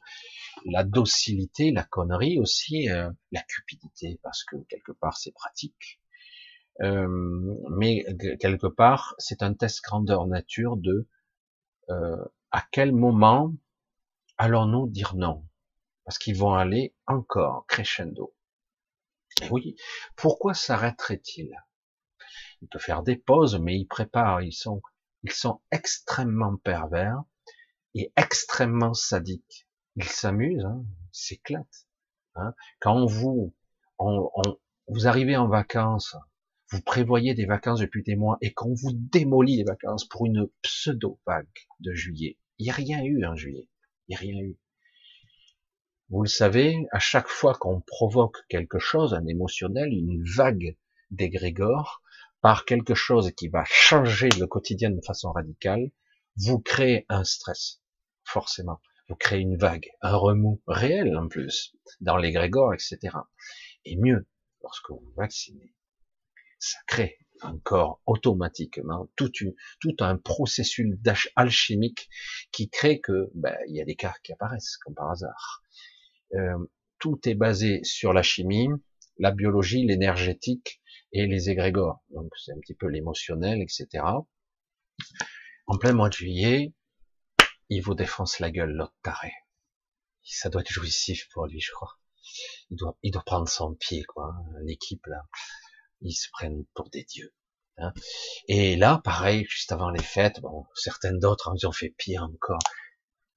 la docilité, la connerie aussi, euh, la cupidité parce que quelque part c'est pratique. Euh, mais quelque part, c'est un test grandeur nature de euh, à quel moment allons-nous dire non? Parce qu'ils vont aller encore crescendo. Et oui, pourquoi s'arrêterait-il Il peut faire des pauses, mais ils préparent, ils sont, ils sont extrêmement pervers et extrêmement sadiques. Ils s'amusent, hein, s'éclatent. Hein. Quand vous, on, on, vous arrivez en vacances vous prévoyez des vacances depuis des mois et qu'on vous démolit les vacances pour une pseudo-vague de juillet. Il n'y a rien eu en juillet. Il n'y a rien eu. Vous le savez, à chaque fois qu'on provoque quelque chose, un émotionnel, une vague d'égrégore, par quelque chose qui va changer le quotidien de façon radicale, vous créez un stress, forcément. Vous créez une vague, un remous réel en plus, dans l'égrégore, etc. Et mieux, lorsque vous vaccinez, ça crée encore automatiquement tout, un processus alchimique qui crée que ben, il y a des cas qui apparaissent comme par hasard. Euh, tout est basé sur la chimie, la biologie, l'énergétique et les égrégores. Donc c'est un petit peu l'émotionnel, etc. En plein mois de juillet, il vous défonce la gueule, l'autre taré. Ça doit être jouissif pour lui, je crois. Il doit, il doit prendre son pied, quoi. Hein, l'équipe là, ils se prennent pour des dieux. Hein. Et là, pareil, juste avant les fêtes, bon, certaines d'autres, hein, ils ont fait pire encore.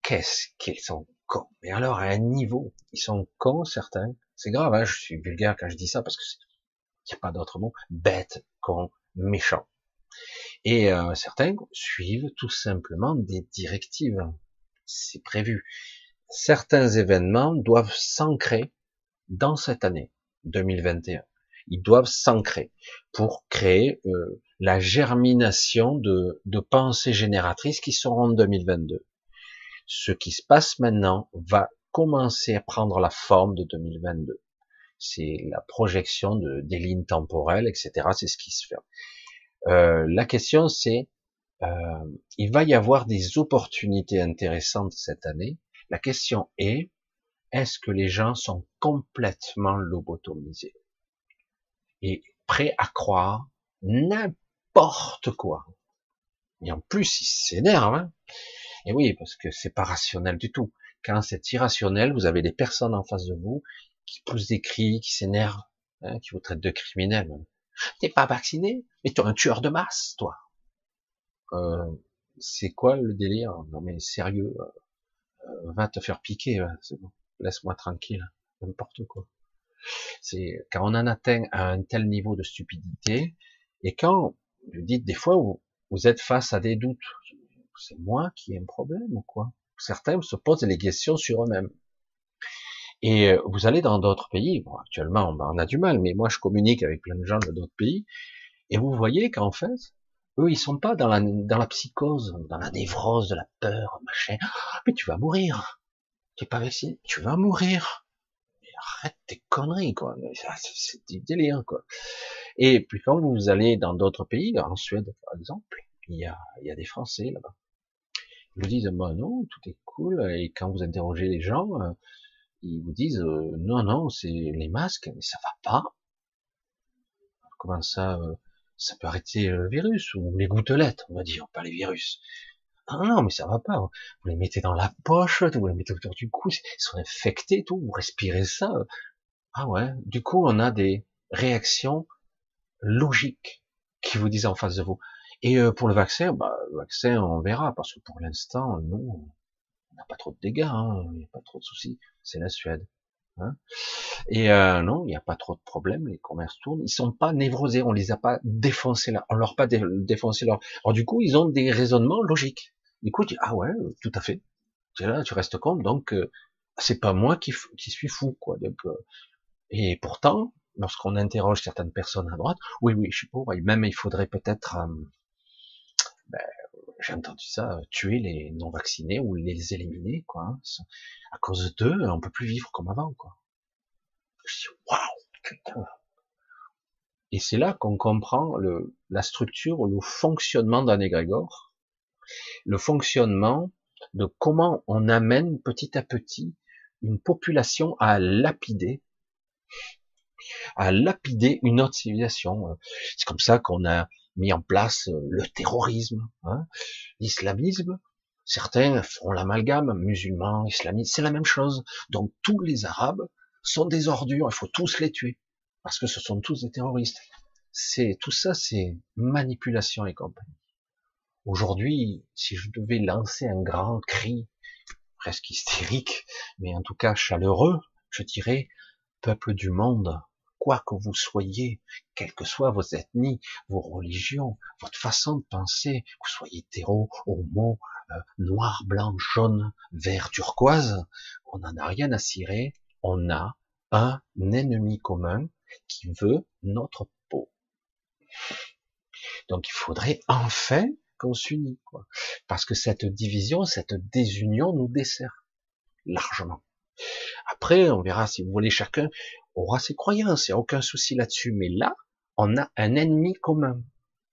Qu'est-ce qu'ils sont Mais alors, à un niveau, ils sont cons, certains. C'est grave, hein, je suis vulgaire quand je dis ça, parce que il n'y a pas d'autre mot. Bêtes, cons, méchants. Et euh, certains suivent tout simplement des directives. C'est prévu. Certains événements doivent s'ancrer dans cette année 2021. Ils doivent s'ancrer pour créer euh, la germination de, de pensées génératrices qui seront en 2022. Ce qui se passe maintenant va commencer à prendre la forme de 2022. C'est la projection de, des lignes temporelles, etc. C'est ce qui se fait. Euh, la question c'est, euh, il va y avoir des opportunités intéressantes cette année. La question est, est-ce que les gens sont complètement lobotomisés et prêts à croire n'importe quoi? Et en plus, ils s'énervent. Hein et oui, parce que c'est pas rationnel du tout. Quand c'est irrationnel, vous avez des personnes en face de vous qui poussent des cris, qui s'énervent, hein, qui vous traitent de criminels. T'es pas vacciné, mais es un tueur de masse, toi. Euh, c'est quoi le délire? Non mais sérieux, euh, va te faire piquer, c'est bon. Laisse-moi tranquille, n'importe quoi. C'est quand on en atteint à un tel niveau de stupidité, et quand vous dites des fois où vous êtes face à des doutes, c'est moi qui ai un problème ou quoi? Certains se posent les questions sur eux-mêmes. Et euh, vous allez dans d'autres pays, bon, actuellement on a du mal, mais moi je communique avec plein de gens de d'autres pays, et vous voyez qu'en fait, eux ils sont pas dans la, dans la psychose, dans la névrose de la peur, machin. Ah, mais tu vas mourir. Tu es pas vacciné, tu vas mourir. Mais arrête tes conneries, quoi. C'est du délire, quoi. Et puis quand vous allez dans d'autres pays, en Suède par exemple, il y a, il y a des Français là-bas. Vous disent, bah non, tout est cool. Et quand vous interrogez les gens, euh, ils vous disent euh, non, non, c'est les masques, mais ça va pas. Comment ça, euh, ça peut arrêter le virus ou les gouttelettes, on va dire, pas les virus. Non, non, mais ça va pas. Vous les mettez dans la poche, vous les mettez autour du cou, ils sont infectés, tout. Vous respirez ça. Ah ouais. Du coup, on a des réactions logiques qui vous disent en face de vous. Et euh, pour le vaccin, bah, le vaccin, on verra, parce que pour l'instant, nous, on n'a pas trop de dégâts, hein, il n'y a pas trop de soucis. C'est la Suède. Hein. Et euh, non, il n'y a pas trop de problèmes, les commerces tournent. Ils sont pas névrosés, on les a pas défoncés là, on leur pas défoncé leur. Alors du coup, ils ont des raisonnements logiques. Du coup, tu dis, ah ouais, tout à fait. Tu là, tu restes compte, donc euh, c'est pas moi qui, qui suis fou, quoi. Donc, euh, et pourtant, lorsqu'on interroge certaines personnes à droite, oui, oui, je suis pauvre, et même il faudrait peut-être euh, ben, j'ai entendu ça, tuer les non vaccinés ou les éliminer, quoi. Hein. À cause d'eux, on peut plus vivre comme avant, quoi. Je dis, waouh, putain. Et c'est là qu'on comprend le, la structure le fonctionnement d'un égrégore, le fonctionnement de comment on amène petit à petit une population à lapider, à lapider une autre civilisation. C'est comme ça qu'on a mis en place euh, le terrorisme, hein, l'islamisme. Certains font l'amalgame, musulmans, islamistes, c'est la même chose. Donc tous les Arabes sont des ordures, il faut tous les tuer, parce que ce sont tous des terroristes. C'est tout ça, c'est manipulation et compagnie. Aujourd'hui, si je devais lancer un grand cri, presque hystérique, mais en tout cas chaleureux, je dirais, peuple du monde, quoi que vous soyez, quelles que soient vos ethnies, vos religions, votre façon de penser, que vous soyez hétéro, homo, euh, noir, blanc, jaune, vert, turquoise, on n'en a rien à cirer, on a un ennemi commun qui veut notre peau. Donc il faudrait enfin qu'on s'unisse, parce que cette division, cette désunion nous dessert largement. Après, on verra si vous voulez chacun aura ses croyances, il n'y a aucun souci là-dessus. Mais là, on a un ennemi commun.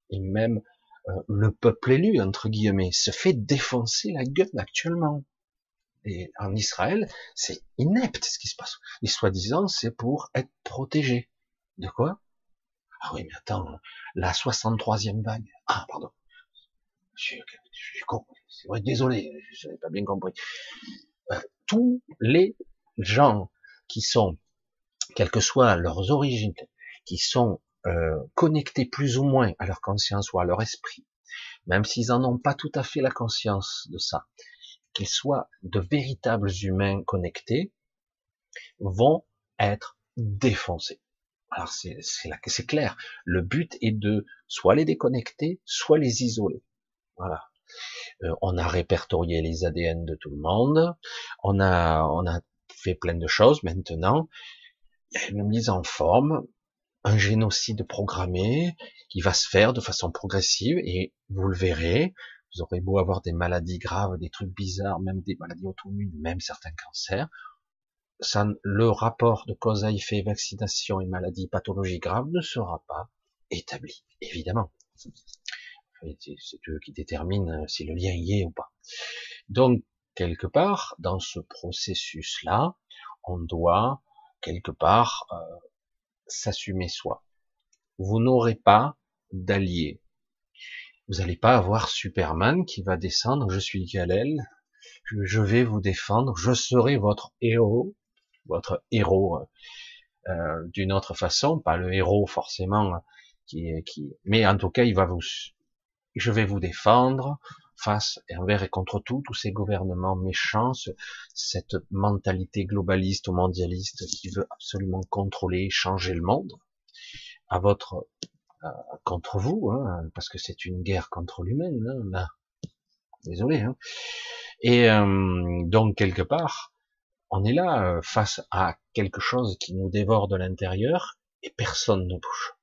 et même euh, le peuple élu, entre guillemets, se fait défoncer la gueule actuellement. Et en Israël, c'est inepte ce qui se passe. Et soi-disant, c'est pour être protégé. De quoi? Ah oui, mais attends, la 63e vague. Ah, pardon. Je suis, con. C'est vrai, désolé, je n'avais pas bien compris. Euh, tous les gens qui sont, quelles que soient leurs origines, qui sont euh, connectés plus ou moins à leur conscience ou à leur esprit, même s'ils n'en ont pas tout à fait la conscience de ça, qu'ils soient de véritables humains connectés, vont être défoncés. Alors c'est clair. Le but est de soit les déconnecter, soit les isoler. Voilà. Euh, on a répertorié les ADN de tout le monde. On a on a fait plein de choses. Maintenant, une mise en forme un génocide programmé qui va se faire de façon progressive et vous le verrez, vous aurez beau avoir des maladies graves, des trucs bizarres, même des maladies auto-immunes, même certains cancers, ça, le rapport de cause à effet, vaccination et maladie, pathologie grave ne sera pas établi, évidemment. C'est eux qui déterminent si le lien y est ou pas. Donc, quelque part, dans ce processus-là, on doit, quelque part, euh, s'assumer soi. Vous n'aurez pas d'allié. Vous n'allez pas avoir Superman qui va descendre, je suis Galel, je vais vous défendre, je serai votre héros, votre héros euh, d'une autre façon, pas le héros forcément qui, qui, mais en tout cas il va vous, je vais vous défendre face envers et contre tout, tous ces gouvernements méchants, cette mentalité globaliste ou mondialiste qui veut absolument contrôler, changer le monde, à votre euh, contre vous, hein, parce que c'est une guerre contre l'humain, hein. Désolé. Hein. Et euh, donc quelque part, on est là euh, face à quelque chose qui nous dévore de l'intérieur et personne ne bouge.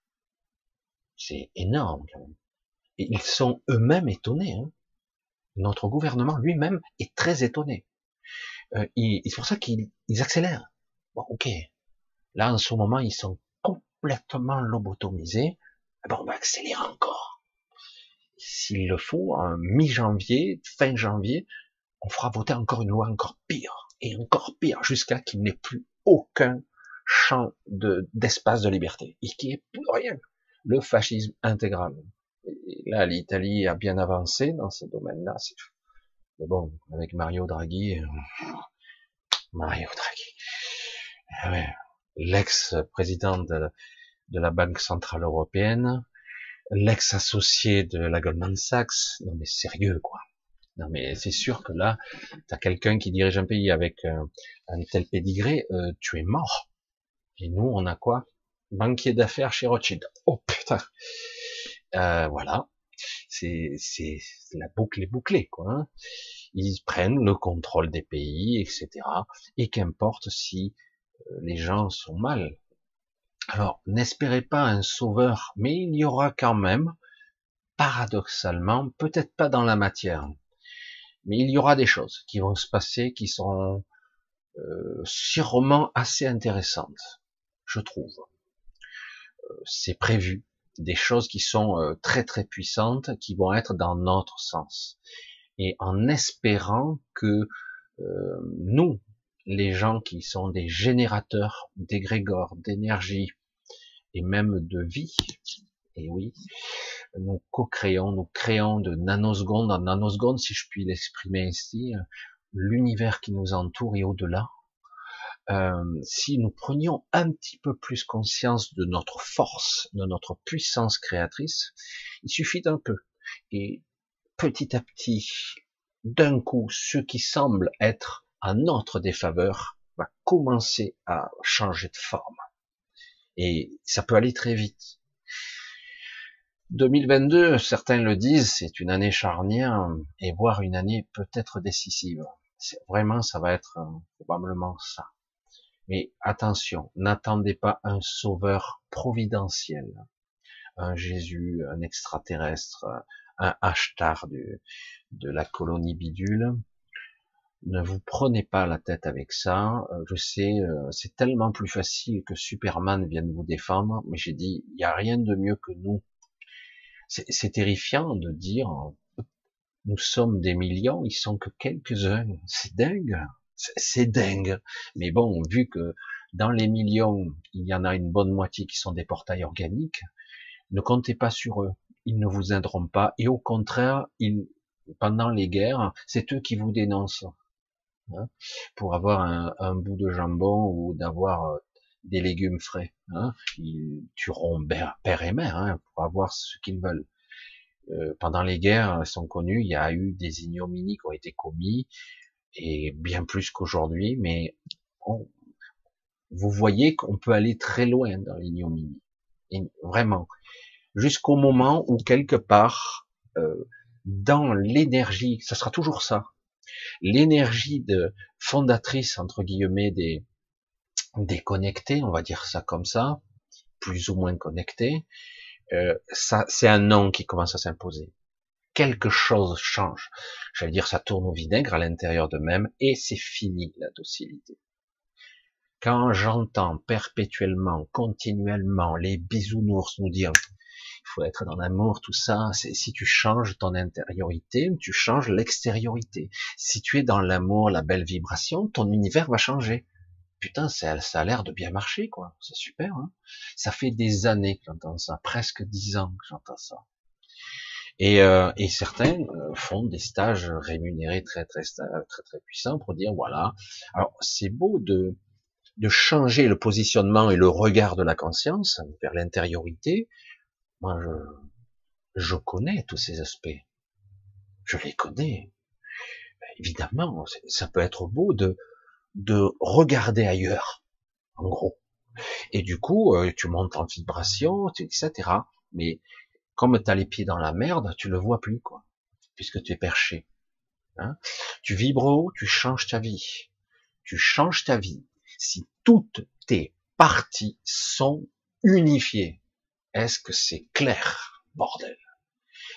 C'est énorme quand même. Et ils sont eux-mêmes étonnés. Hein notre gouvernement lui-même est très étonné. Euh, c'est pour ça qu'ils accélèrent. Bon, ok. Là, en ce moment, ils sont complètement lobotomisés. Eh ben, on va accélérer encore. S'il le faut, en mi-janvier, fin janvier, on fera voter encore une loi encore pire et encore pire jusqu'à qu'il n'ait plus aucun champ d'espace de, liberté et qui est plus rien. Le fascisme intégral là, l'Italie a bien avancé dans ce domaine-là. Mais bon, avec Mario Draghi, euh, Mario Draghi, ah l'ex-président de, la Banque Centrale Européenne, l'ex-associé de la Goldman Sachs, non mais sérieux quoi. Non mais c'est sûr que là, tu as quelqu'un qui dirige un pays avec euh, un, tel pédigré, euh, tu es mort. Et nous, on a quoi? Banquier d'affaires chez Rothschild. Oh putain euh, voilà, c'est la boucle est bouclée, quoi. Hein. Ils prennent le contrôle des pays, etc. Et qu'importe si euh, les gens sont mal. Alors, n'espérez pas un sauveur, mais il y aura quand même, paradoxalement, peut-être pas dans la matière, mais il y aura des choses qui vont se passer qui sont euh, sûrement assez intéressantes, je trouve. Euh, c'est prévu, des choses qui sont euh, très très puissantes, qui vont être dans notre sens. Et en espérant que euh, nous, les gens qui sont des générateurs d'égrégores, d'énergie et même de vie, et oui, nous co-créons, nous créons de nanosecondes en nanosecondes, si je puis l'exprimer ici, l'univers qui nous entoure et au-delà, euh, si nous prenions un petit peu plus conscience de notre force, de notre puissance créatrice, il suffit d'un peu. Et petit à petit, d'un coup, ce qui semble être à notre défaveur va commencer à changer de forme. Et ça peut aller très vite. 2022, certains le disent, c'est une année charnière et voire une année peut-être décisive. Vraiment, ça va être euh, probablement ça. Mais attention, n'attendez pas un sauveur providentiel, un Jésus, un extraterrestre, un Ashtar de la colonie bidule. Ne vous prenez pas la tête avec ça. Euh, je sais, euh, c'est tellement plus facile que Superman vienne vous défendre, mais j'ai dit, il n'y a rien de mieux que nous. C'est terrifiant de dire, nous sommes des millions, ils sont que quelques-uns. C'est dingue, c'est dingue. Mais bon, vu que dans les millions, il y en a une bonne moitié qui sont des portails organiques, ne comptez pas sur eux. Ils ne vous aideront pas. Et au contraire, ils, pendant les guerres, c'est eux qui vous dénoncent. Hein, pour avoir un, bout de jambon ou d'avoir euh, des légumes frais. Hein, ils tueront père et mère hein, pour avoir ce qu'ils veulent. Euh, pendant les guerres elles sont connues, il y a eu des ignominies qui ont été commis, et bien plus qu'aujourd'hui, mais vous voyez qu'on peut aller très loin dans l'ignominie. Vraiment. Jusqu'au moment où quelque part, euh, dans l'énergie, ça sera toujours ça, l'énergie de fondatrice, entre guillemets, des, connectés, on va dire ça comme ça, plus ou moins connectés, euh, ça, c'est un nom qui commence à s'imposer. Quelque chose change. J'allais dire, ça tourne au vinaigre à l'intérieur de même, et c'est fini la docilité. Quand j'entends perpétuellement, continuellement, les bisounours nous dire il faut être dans l'amour, tout ça, c'est si tu changes ton intériorité, tu changes l'extériorité. Si tu es dans l'amour, la belle vibration, ton univers va changer. Putain, ça, ça a l'air de bien marcher, quoi. C'est super. Hein ça fait des années que j'entends ça, presque dix ans que j'entends ça. Et, euh, et certains euh, font des stages rémunérés très très très très puissants pour dire voilà. Alors c'est beau de de changer le positionnement et le regard de la conscience vers l'intériorité. Moi, je, je connais tous ces aspects. Je les connais. Évidemment, ça peut être beau de, de regarder ailleurs, en gros. Et du coup, euh, tu montes en vibration, etc. Mais comme tu as les pieds dans la merde, tu le vois plus, quoi, puisque tu es perché. Hein tu vibres haut, tu changes ta vie. Tu changes ta vie si toutes tes parties sont unifiées. Est-ce que c'est clair, bordel?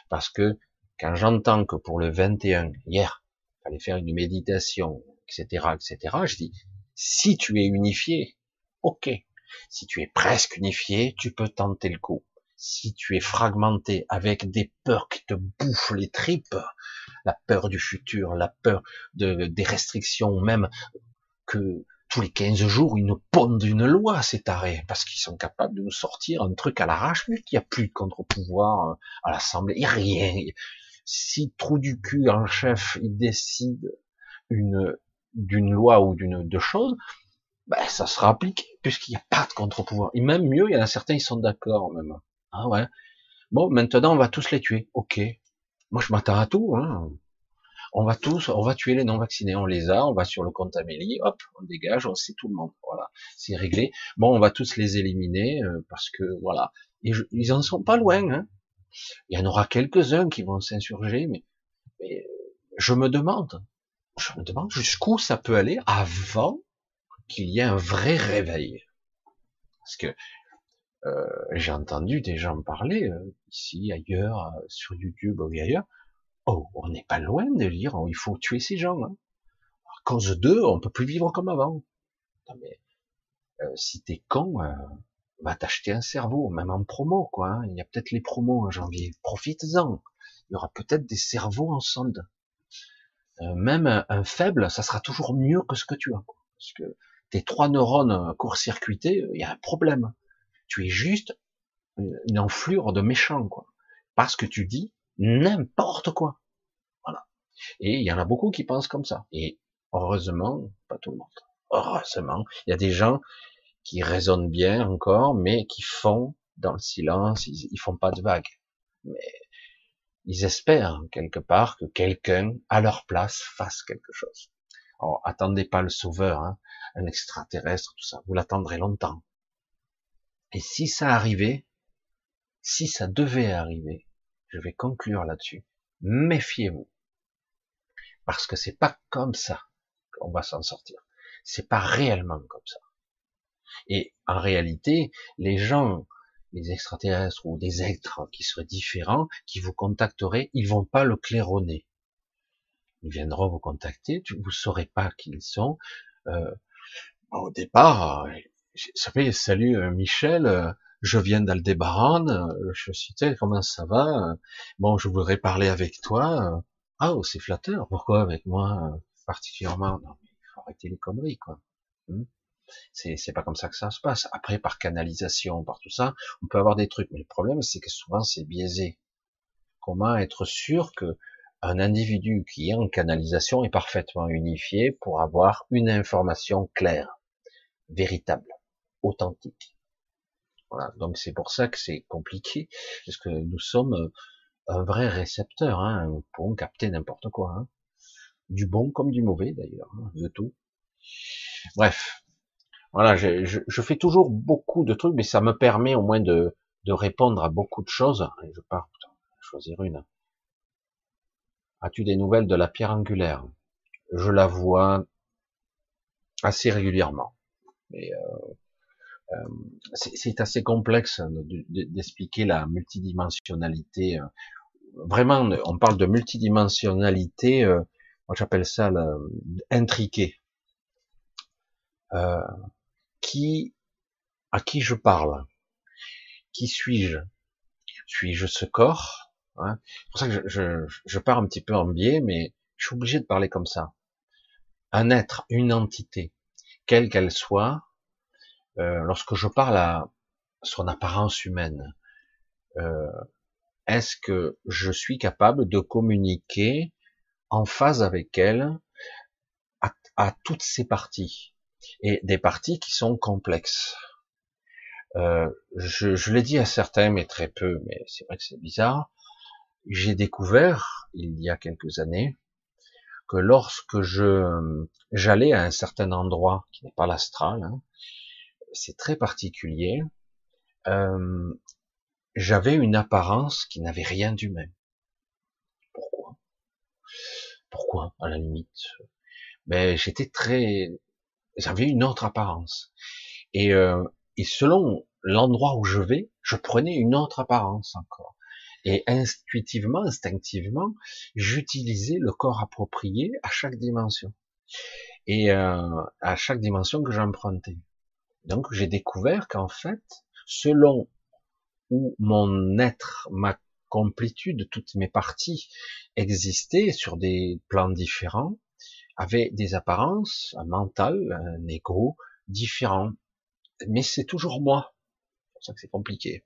Parce que quand j'entends que pour le 21, hier, il fallait faire une méditation, etc., etc., je dis, si tu es unifié, ok. Si tu es presque unifié, tu peux tenter le coup. Si tu es fragmenté avec des peurs qui te bouffent les tripes, la peur du futur, la peur de, des restrictions, même que tous les 15 jours, ils nous pondent une loi, ces tarés, parce qu'ils sont capables de nous sortir un truc à l'arrache, vu qu'il n'y a plus de contre-pouvoir euh, à l'Assemblée, et rien. Si trou du cul en chef, il décide une d'une loi ou d'une de choses, ben, ça sera appliqué, puisqu'il n'y a pas de contre-pouvoir. Et même mieux, il y en a certains, ils sont d'accord, même. Ah ouais. Bon, maintenant, on va tous les tuer. Ok. Moi, je m'attends à tout, hein on va tous, on va tuer les non vaccinés, on les a, on va sur le compte Amélie, hop, on dégage, on sait tout le monde, voilà, c'est réglé. Bon, on va tous les éliminer euh, parce que voilà, ils en sont pas loin. Hein. Il y en aura quelques-uns qui vont s'insurger, mais, mais je me demande, je me demande jusqu'où ça peut aller avant qu'il y ait un vrai réveil, parce que euh, j'ai entendu des gens parler euh, ici, ailleurs, sur YouTube ou ailleurs, Oh, on n'est pas loin de dire, oh, il faut tuer ces gens. Hein. À cause d'eux, on peut plus vivre comme avant. Non, mais euh, si t'es con, euh, va t'acheter un cerveau, même en promo, quoi. Hein. Il y a peut-être les promos en janvier. Profites-en. Il y aura peut-être des cerveaux en solde. Euh, même un, faible, ça sera toujours mieux que ce que tu as. Quoi. Parce que tes trois neurones court-circuités, il y a un problème. Tu es juste une enflure de méchant, quoi. Parce que tu dis, n'importe quoi. Voilà. Et il y en a beaucoup qui pensent comme ça. Et heureusement, pas tout le monde. Heureusement, il y a des gens qui raisonnent bien encore, mais qui font dans le silence, ils, font pas de vagues. Mais ils espèrent quelque part que quelqu'un à leur place fasse quelque chose. Alors attendez pas le sauveur, hein, un extraterrestre, tout ça. Vous l'attendrez longtemps. Et si ça arrivait, si ça devait arriver, je vais conclure là-dessus. Méfiez-vous. Parce que c'est pas comme ça qu'on va s'en sortir. C'est pas réellement comme ça. Et en réalité, les gens, les extraterrestres ou des êtres qui seraient différents, qui vous contacteraient, ils vont pas le claironner. Ils viendront vous contacter, vous saurez pas qui ils sont. Euh, au départ, salut euh, Michel, euh, je viens d'Aldébaran, je suis tel, comment ça va Bon, je voudrais parler avec toi. Ah, c'est flatteur. Pourquoi avec moi particulièrement? Non, mais il faut arrêter les conneries, quoi. Hmm? C'est c'est pas comme ça que ça se passe. Après, par canalisation, par tout ça, on peut avoir des trucs, mais le problème, c'est que souvent, c'est biaisé. Comment être sûr que un individu qui est en canalisation est parfaitement unifié pour avoir une information claire, véritable, authentique. Voilà. Donc c'est pour ça que c'est compliqué, parce que nous sommes un vrai récepteur, hein, nous pouvons capter n'importe quoi, hein. du bon comme du mauvais d'ailleurs, hein, de tout. Bref, voilà, je, je, je, fais toujours beaucoup de trucs, mais ça me permet au moins de, répondre à beaucoup de choses. je pars, choisir une. As-tu des nouvelles de la pierre angulaire? Je la vois assez régulièrement. Mais euh, euh, c'est assez complexe d'expliquer la multidimensionnalité. Euh. Vraiment, on parle de multidimensionnalité. moi, j'appelle ça intriqué. qui, à qui je parle? Qui suis-je? Suis-je ce corps? Hein? c'est pour ça que je, pars un petit peu en biais, mais je suis obligé de parler comme ça. Un être, une entité, quelle qu'elle soit, euh, lorsque je parle à son apparence humaine, euh, est-ce que je suis capable de communiquer en phase avec elle à, toutes ces parties et des parties qui sont complexes? Euh, je, je l'ai dit à certains, mais très peu, mais c'est vrai que c'est bizarre j'ai découvert il y a quelques années que lorsque je j'allais à un certain endroit qui n'est pas l'astral, hein, c'est très particulier, euh, j'avais une apparence qui n'avait rien d'humain. Pourquoi? Pourquoi à la limite? Mais ben, j'étais très, j'avais une autre apparence. Et, euh, et selon l'endroit où je vais, je prenais une autre apparence encore. Et intuitivement, instinctivement, j'utilisais le corps approprié à chaque dimension. Et euh, à chaque dimension que j'empruntais. Donc j'ai découvert qu'en fait, selon où mon être, ma complétude, toutes mes parties existaient sur des plans différents, avaient des apparences, un mental, un ego différent. Mais c'est toujours moi. C'est pour ça que c'est compliqué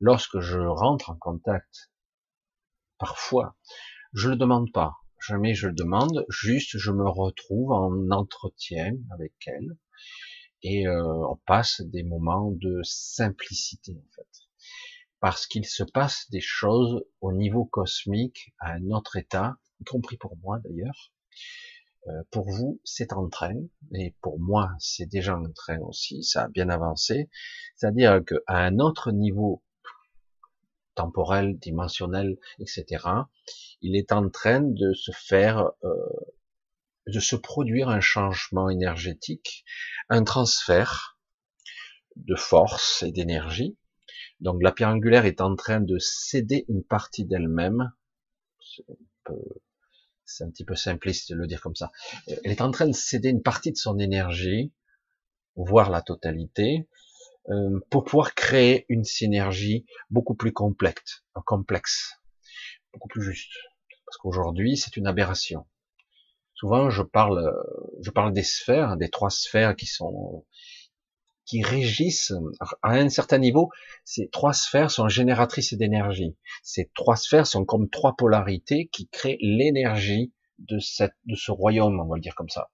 lorsque je rentre en contact, parfois, je le demande pas, jamais je le demande, juste je me retrouve en entretien avec elle et euh, on passe des moments de simplicité en fait, parce qu'il se passe des choses au niveau cosmique à un autre état, y compris pour moi d'ailleurs. Euh, pour vous, c'est en train, et pour moi, c'est déjà en train aussi, ça a bien avancé. C'est-à-dire qu'à un autre niveau temporel, dimensionnel, etc. Il est en train de se faire, euh, de se produire un changement énergétique, un transfert de force et d'énergie. Donc la pierre angulaire est en train de céder une partie d'elle-même. C'est un petit peu simpliste de le dire comme ça. Elle est en train de céder une partie de son énergie, voire la totalité, euh, pour pouvoir créer une synergie beaucoup plus complexe, complexe, beaucoup plus juste. Parce qu'aujourd'hui, c'est une aberration. Souvent, je parle, euh, je parle des sphères, des trois sphères qui sont, qui régissent à un certain niveau. Ces trois sphères sont génératrices d'énergie. Ces trois sphères sont comme trois polarités qui créent l'énergie de cette, de ce royaume, on va le dire comme ça.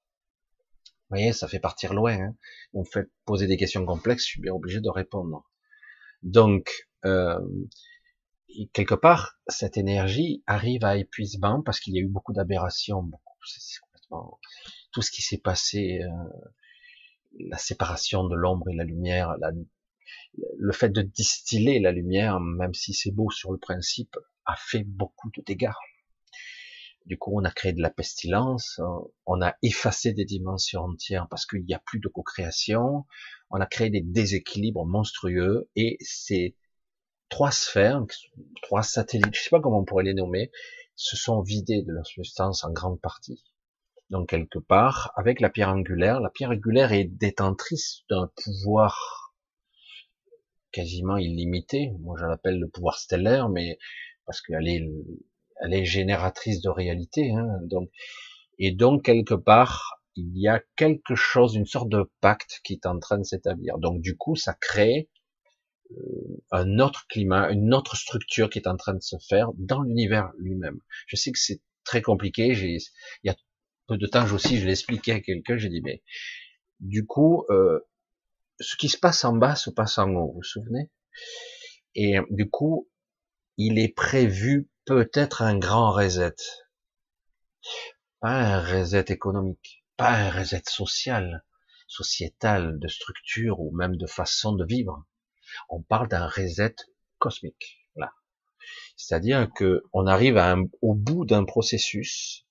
Vous voyez, ça fait partir loin. Hein. On fait poser des questions complexes, je suis bien obligé de répondre. Donc, euh, quelque part, cette énergie arrive à épuisement parce qu'il y a eu beaucoup d'aberrations, tout ce qui s'est passé, euh, la séparation de l'ombre et la lumière, la, le fait de distiller la lumière, même si c'est beau sur le principe, a fait beaucoup de dégâts. Du coup, on a créé de la pestilence, on a effacé des dimensions entières parce qu'il n'y a plus de co-création, on a créé des déséquilibres monstrueux et ces trois sphères, trois satellites, je sais pas comment on pourrait les nommer, se sont vidés de leur substance en grande partie. Donc quelque part, avec la pierre angulaire, la pierre angulaire est détentrice d'un pouvoir quasiment illimitée. Moi, je l'appelle le pouvoir stellaire, mais parce qu'elle est, elle est génératrice de réalité. Hein, donc, et donc quelque part, il y a quelque chose, une sorte de pacte qui est en train de s'établir. Donc du coup, ça crée un autre climat, une autre structure qui est en train de se faire dans l'univers lui-même. Je sais que c'est très compliqué. J'ai, il y a peu de temps aussi, je l'expliquais à quelqu'un. J'ai dit mais du coup, euh, ce qui se passe en bas se passe en haut. Vous vous souvenez? Et du coup, il est prévu peut-être un grand reset. Pas un reset économique, pas un reset social, sociétal, de structure ou même de façon de vivre. On parle d'un reset cosmique. Là. C'est-à-dire que on arrive au bout d'un processus,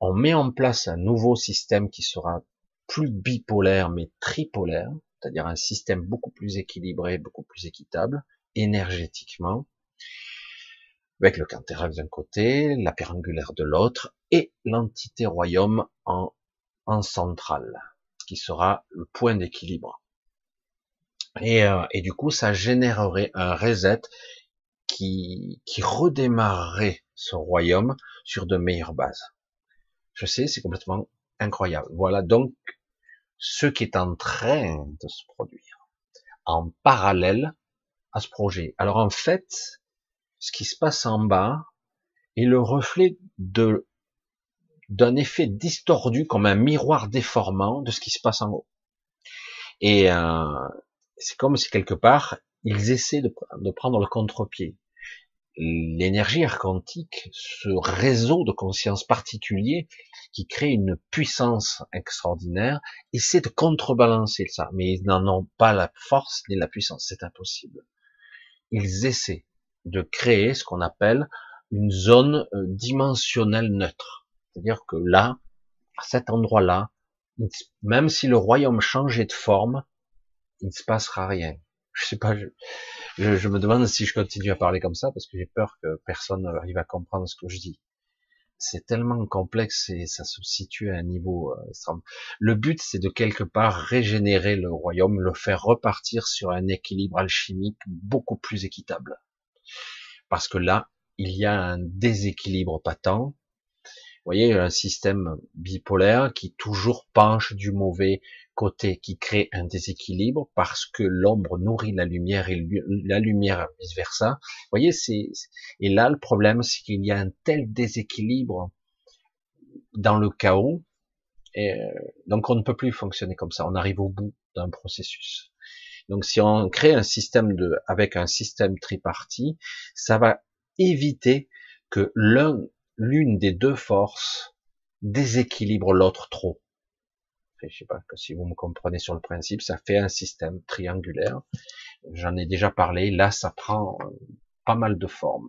on met en place un nouveau système qui sera plus bipolaire mais tripolaire, c'est-à-dire un système beaucoup plus équilibré, beaucoup plus équitable, énergétiquement, avec le quintérax d'un côté, la pérangulaire de l'autre, et l'entité royaume en, en centrale, qui sera le point d'équilibre. Et, euh, et, du coup, ça générerait un reset qui, qui redémarrerait ce royaume sur de meilleures bases. Je sais, c'est complètement incroyable. Voilà donc ce qui est en train de se produire en parallèle à ce projet. Alors en fait, ce qui se passe en bas est le reflet de d'un effet distordu comme un miroir déformant de ce qui se passe en haut. Et euh, c'est comme si quelque part ils essaient de, prendre le contre-pied. L'énergie archontique, ce réseau de conscience particulier qui crée une puissance extraordinaire, essaie de contrebalancer ça, mais ils n'en ont pas la force ni la puissance, c'est impossible. Ils essaient de créer ce qu'on appelle une zone euh, dimensionnelle neutre. C'est-à-dire que là, à cet endroit-là, même si le royaume changeait de forme, il ne se passera rien. Je sais pas, je, je, me demande si je continue à parler comme ça parce que j'ai peur que personne n'arrive à comprendre ce que je dis. C'est tellement complexe et ça se situe à un niveau euh, extrême. Le but, c'est de quelque part régénérer le royaume, le faire repartir sur un équilibre alchimique beaucoup plus équitable parce que là, il y a un déséquilibre patent. Voyez, un système bipolaire qui toujours penche du mauvais côté, qui crée un déséquilibre parce que l'ombre nourrit la lumière et la lumière vice versa. Voyez, c'est et là le problème, c'est qu'il y a un tel déséquilibre dans le chaos, et euh, donc on ne peut plus fonctionner comme ça. On arrive au bout d'un processus. Donc si on crée un système de, avec un système tripartite, ça va éviter que l'un, l'une des deux forces déséquilibre l'autre trop. Je sais pas si vous me comprenez sur le principe, ça fait un système triangulaire. J'en ai déjà parlé. Là, ça prend pas mal de formes.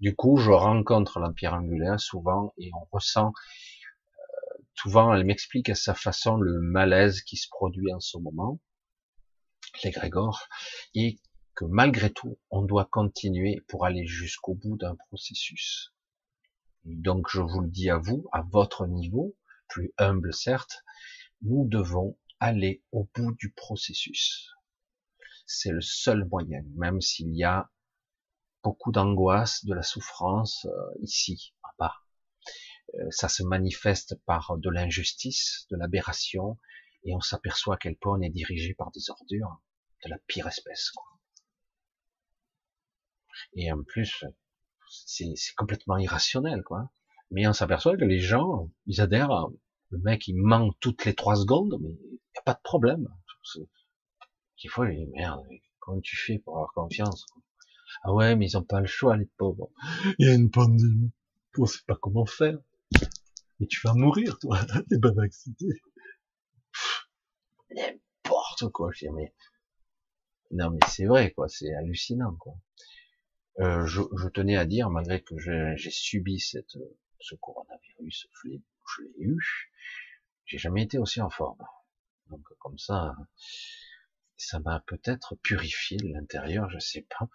Du coup, je rencontre l'empire angulaire souvent et on ressent euh, souvent, elle m'explique à sa façon le malaise qui se produit en ce moment l'égrégore, et que malgré tout, on doit continuer pour aller jusqu'au bout d'un processus. Donc je vous le dis à vous, à votre niveau, plus humble certes, nous devons aller au bout du processus. C'est le seul moyen, même s'il y a beaucoup d'angoisse, de la souffrance euh, ici, bas. Euh, ça se manifeste par de l'injustice, de l'aberration, et on s'aperçoit à quel point on est dirigé par des ordures de la pire espèce. Et en plus, c'est complètement irrationnel, quoi. Mais on s'aperçoit que les gens, ils adhèrent. Le mec, il ment toutes les trois secondes, mais il n'y a pas de problème. Des fois, il dit, merde, comment tu fais pour avoir confiance Ah ouais, mais ils ont pas le choix, les pauvres. Il y a une pandémie. On sait pas comment faire. Mais tu vas mourir, toi. T'es pas vacciné n'importe quoi. Je dis, mais, non, mais c'est vrai, quoi, c'est hallucinant, quoi. Euh, je, je, tenais à dire, malgré que j'ai subi cette, ce coronavirus, je l'ai eu, j'ai jamais été aussi en forme. Donc, comme ça, ça m'a peut-être purifié de l'intérieur, je sais pas,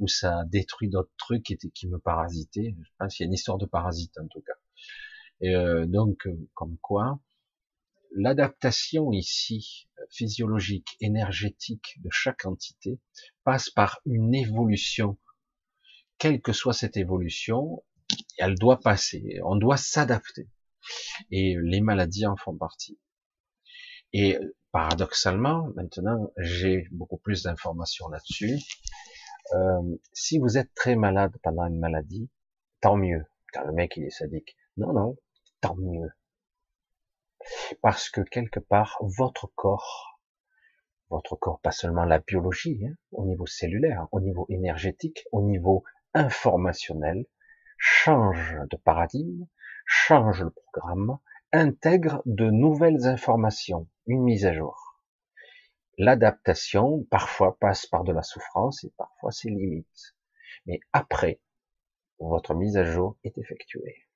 ou ça a détruit d'autres trucs qui, qui me parasitaient. Je pense qu'il y a une histoire de parasite, en tout cas. Et euh, donc, comme quoi, l'adaptation ici, physiologique, énergétique de chaque entité, passe par une évolution. Quelle que soit cette évolution, elle doit passer. On doit s'adapter. Et les maladies en font partie. Et paradoxalement, maintenant, j'ai beaucoup plus d'informations là-dessus. Euh, si vous êtes très malade pendant une maladie, tant mieux. Car le mec, il est sadique. Non, non, tant mieux. Parce que quelque part, votre corps, votre corps, pas seulement la biologie, hein, au niveau cellulaire, au niveau énergétique, au niveau informationnel, change de paradigme, change le programme, intègre de nouvelles informations, une mise à jour. L'adaptation, parfois, passe par de la souffrance et parfois c'est limite. Mais après, votre mise à jour est effectuée.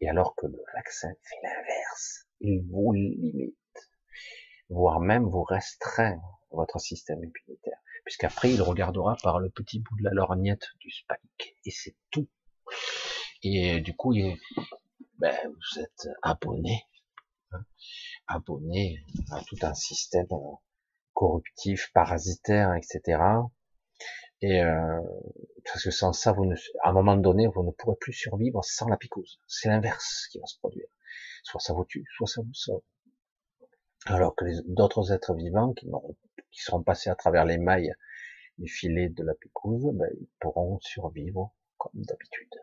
Et alors que le vaccin fait l'inverse, il vous limite, voire même vous restreint votre système immunitaire, puisqu'après il regardera par le petit bout de la lorgnette du spike, et c'est tout. Et du coup, ben, vous êtes abonné, hein, abonné à tout un système corruptif, parasitaire, etc. Et euh, parce que sans ça, vous ne, à un moment donné, vous ne pourrez plus survivre sans la picouse. C'est l'inverse qui va se produire. Soit ça vous tue, soit ça vous sauve. Alors que d'autres êtres vivants qui, qui seront passés à travers les mailles du filet de la picouse, ben, ils pourront survivre comme d'habitude.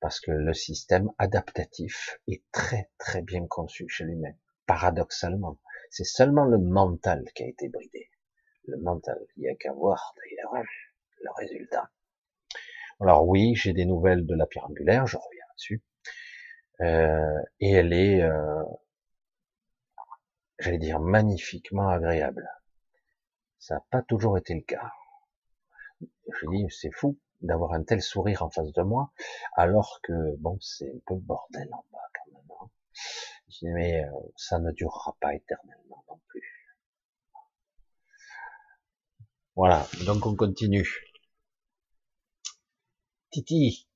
Parce que le système adaptatif est très très bien conçu chez l'humain. Paradoxalement, c'est seulement le mental qui a été bridé le mental. Il n'y a qu'à voir d'ailleurs le résultat. Alors oui, j'ai des nouvelles de la pierre angulaire, je reviens là-dessus. Euh, et elle est, euh, j'allais dire, magnifiquement agréable. Ça n'a pas toujours été le cas. Je dis, c'est fou d'avoir un tel sourire en face de moi, alors que, bon, c'est un peu bordel en bas quand même. Hein. Je dis, mais euh, ça ne durera pas éternellement non plus. Voilà, donc on continue. Titi,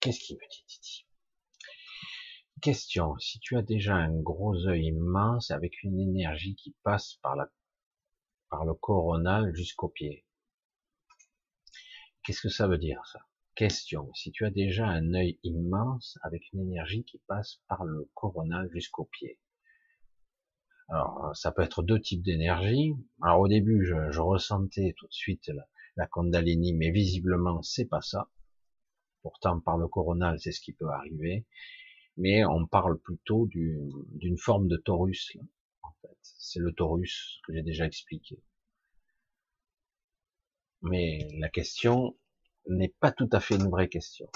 qu'est-ce qu'il me dit Titi? Question, si tu as déjà un gros œil immense avec une énergie qui passe par, le coronal jusqu'au pied, qu'est-ce que ça veut dire ça? Question, si tu as déjà un œil immense avec une énergie qui passe par le coronal jusqu'au pied, alors, ça peut être deux types d'énergie. Alors, au début, je, ressentais tout de suite la, la mais visiblement, c'est pas ça. Pourtant, par le coronal, c'est ce qui peut arriver. Mais on parle plutôt d'une forme de taurus, en fait. C'est le taurus que j'ai déjà expliqué. Mais la question n'est pas tout à fait une vraie question.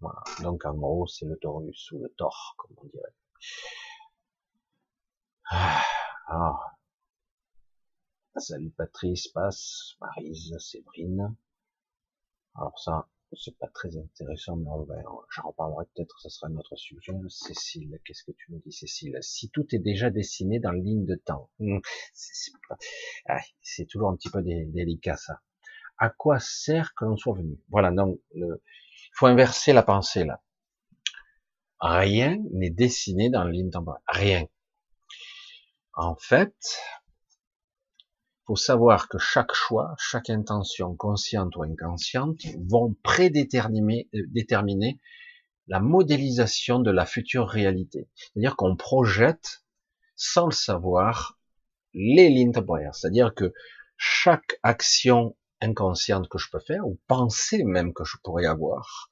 Voilà. Donc, en gros, c'est le taurus ou le tor, comme on dirait. Ah, alors, salut Patrice, Passe, Marise, Séverine. Alors ça, c'est pas très intéressant, mais j'en reparlerai peut-être, ça sera notre sujet. Cécile, qu'est-ce que tu nous dis, Cécile? Si tout est déjà dessiné dans la ligne de temps, hmm, ah, c'est toujours un petit peu délicat ça. À quoi sert que l'on soit venu? Voilà, donc il faut inverser la pensée là. Rien n'est dessiné dans la ligne temporelle. Rien. En fait, faut savoir que chaque choix, chaque intention, consciente ou inconsciente, vont prédéterminer euh, déterminer la modélisation de la future réalité. C'est-à-dire qu'on projette, sans le savoir, les lignes temporaires. C'est-à-dire que chaque action inconsciente que je peux faire, ou pensée même que je pourrais avoir,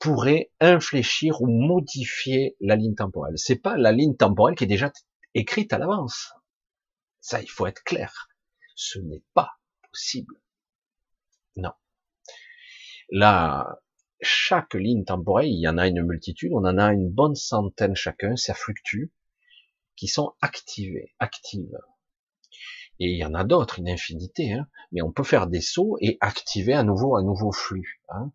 pourrait infléchir ou modifier la ligne temporelle. C'est pas la ligne temporelle qui est déjà écrite à l'avance. Ça, il faut être clair. Ce n'est pas possible. Non. Là, chaque ligne temporelle, il y en a une multitude, on en a une bonne centaine chacun, ça fluctue, qui sont activées, actives. Et il y en a d'autres, une infinité, hein. mais on peut faire des sauts et activer à nouveau un nouveau flux. Hein.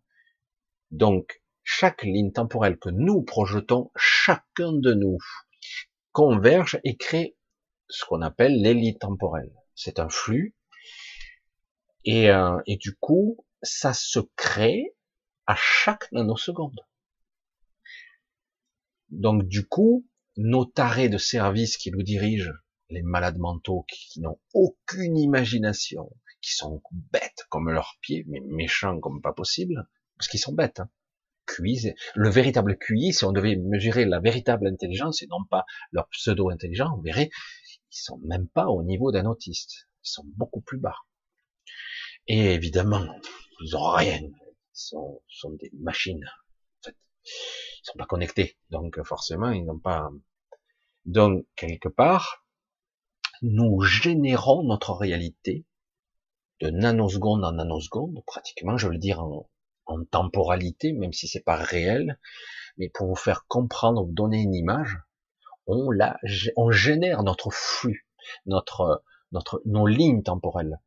Donc, chaque ligne temporelle que nous projetons, chacun de nous, convergent et créent ce qu'on appelle l'élite temporelle. C'est un flux. Et, euh, et du coup, ça se crée à chaque nanoseconde. Donc du coup, nos tarés de service qui nous dirigent, les malades mentaux qui n'ont aucune imagination, qui sont bêtes comme leurs pieds, mais méchants comme pas possible, parce qu'ils sont bêtes. Hein. Le véritable QI, si on devait mesurer la véritable intelligence et non pas leur pseudo-intelligence, on verrait, ils sont même pas au niveau d'un autiste. Ils sont beaucoup plus bas. Et évidemment, ils ont rien. Ils sont, sont des machines. En fait. Ils sont pas connectés. Donc, forcément, ils n'ont pas, donc, quelque part, nous générons notre réalité de nanoseconde en nanoseconde, pratiquement, je veux dire en, en temporalité, même si c'est pas réel, mais pour vous faire comprendre, vous donner une image, on la, on génère notre flux, notre, notre, nos lignes temporelles.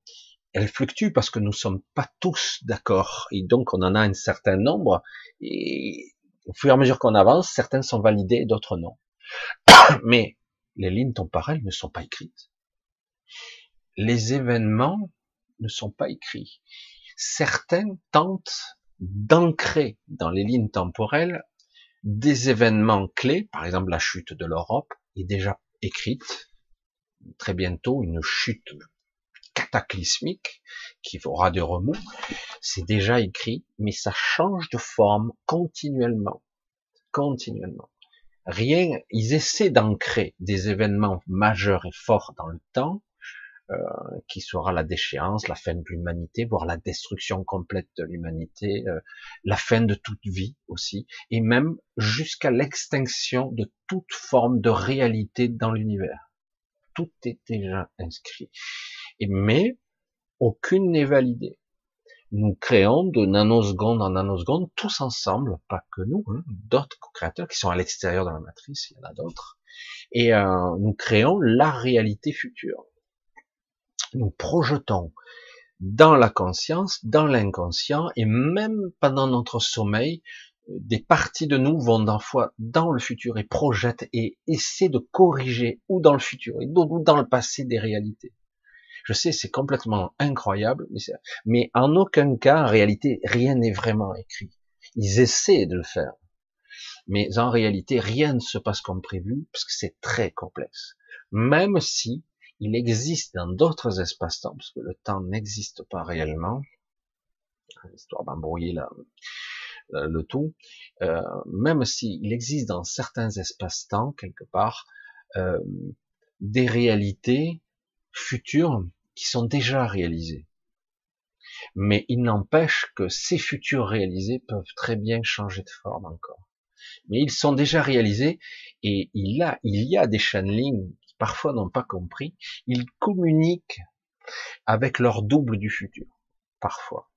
Elles fluctuent parce que nous sommes pas tous d'accord, et donc on en a un certain nombre, et au fur et à mesure qu'on avance, certaines sont validées, d'autres non. Mais les lignes temporelles ne sont pas écrites. Les événements ne sont pas écrits. Certains tentent d'ancrer dans les lignes temporelles des événements clés, par exemple la chute de l'Europe est déjà écrite, très bientôt une chute cataclysmique qui aura des remous, c'est déjà écrit, mais ça change de forme continuellement, continuellement. Rien, ils essaient d'ancrer des événements majeurs et forts dans le temps, euh, qui sera la déchéance, la fin de l'humanité, voire la destruction complète de l'humanité, euh, la fin de toute vie aussi, et même jusqu'à l'extinction de toute forme de réalité dans l'univers. Tout est déjà inscrit. Mais aucune n'est validée. Nous créons de nanoseconde en nanoseconde, tous ensemble, pas que nous, hein, d'autres co-créateurs qui sont à l'extérieur de la matrice, il y en a d'autres, et euh, nous créons la réalité future nous projetons dans la conscience, dans l'inconscient, et même pendant notre sommeil, des parties de nous vont dans, dans le futur et projettent et essaient de corriger ou dans le futur ou dans le passé des réalités. Je sais, c'est complètement incroyable, mais, mais en aucun cas, en réalité, rien n'est vraiment écrit. Ils essaient de le faire. Mais en réalité, rien ne se passe comme prévu, parce que c'est très complexe. Même si il existe dans d'autres espaces-temps, parce que le temps n'existe pas réellement, histoire d'embrouiller le tout, euh, même s'il existe dans certains espaces-temps, quelque part, euh, des réalités futures qui sont déjà réalisées. Mais il n'empêche que ces futurs réalisés peuvent très bien changer de forme encore. Mais ils sont déjà réalisés et il, a, il y a des channelings parfois n'ont pas compris, ils communiquent avec leur double du futur, parfois.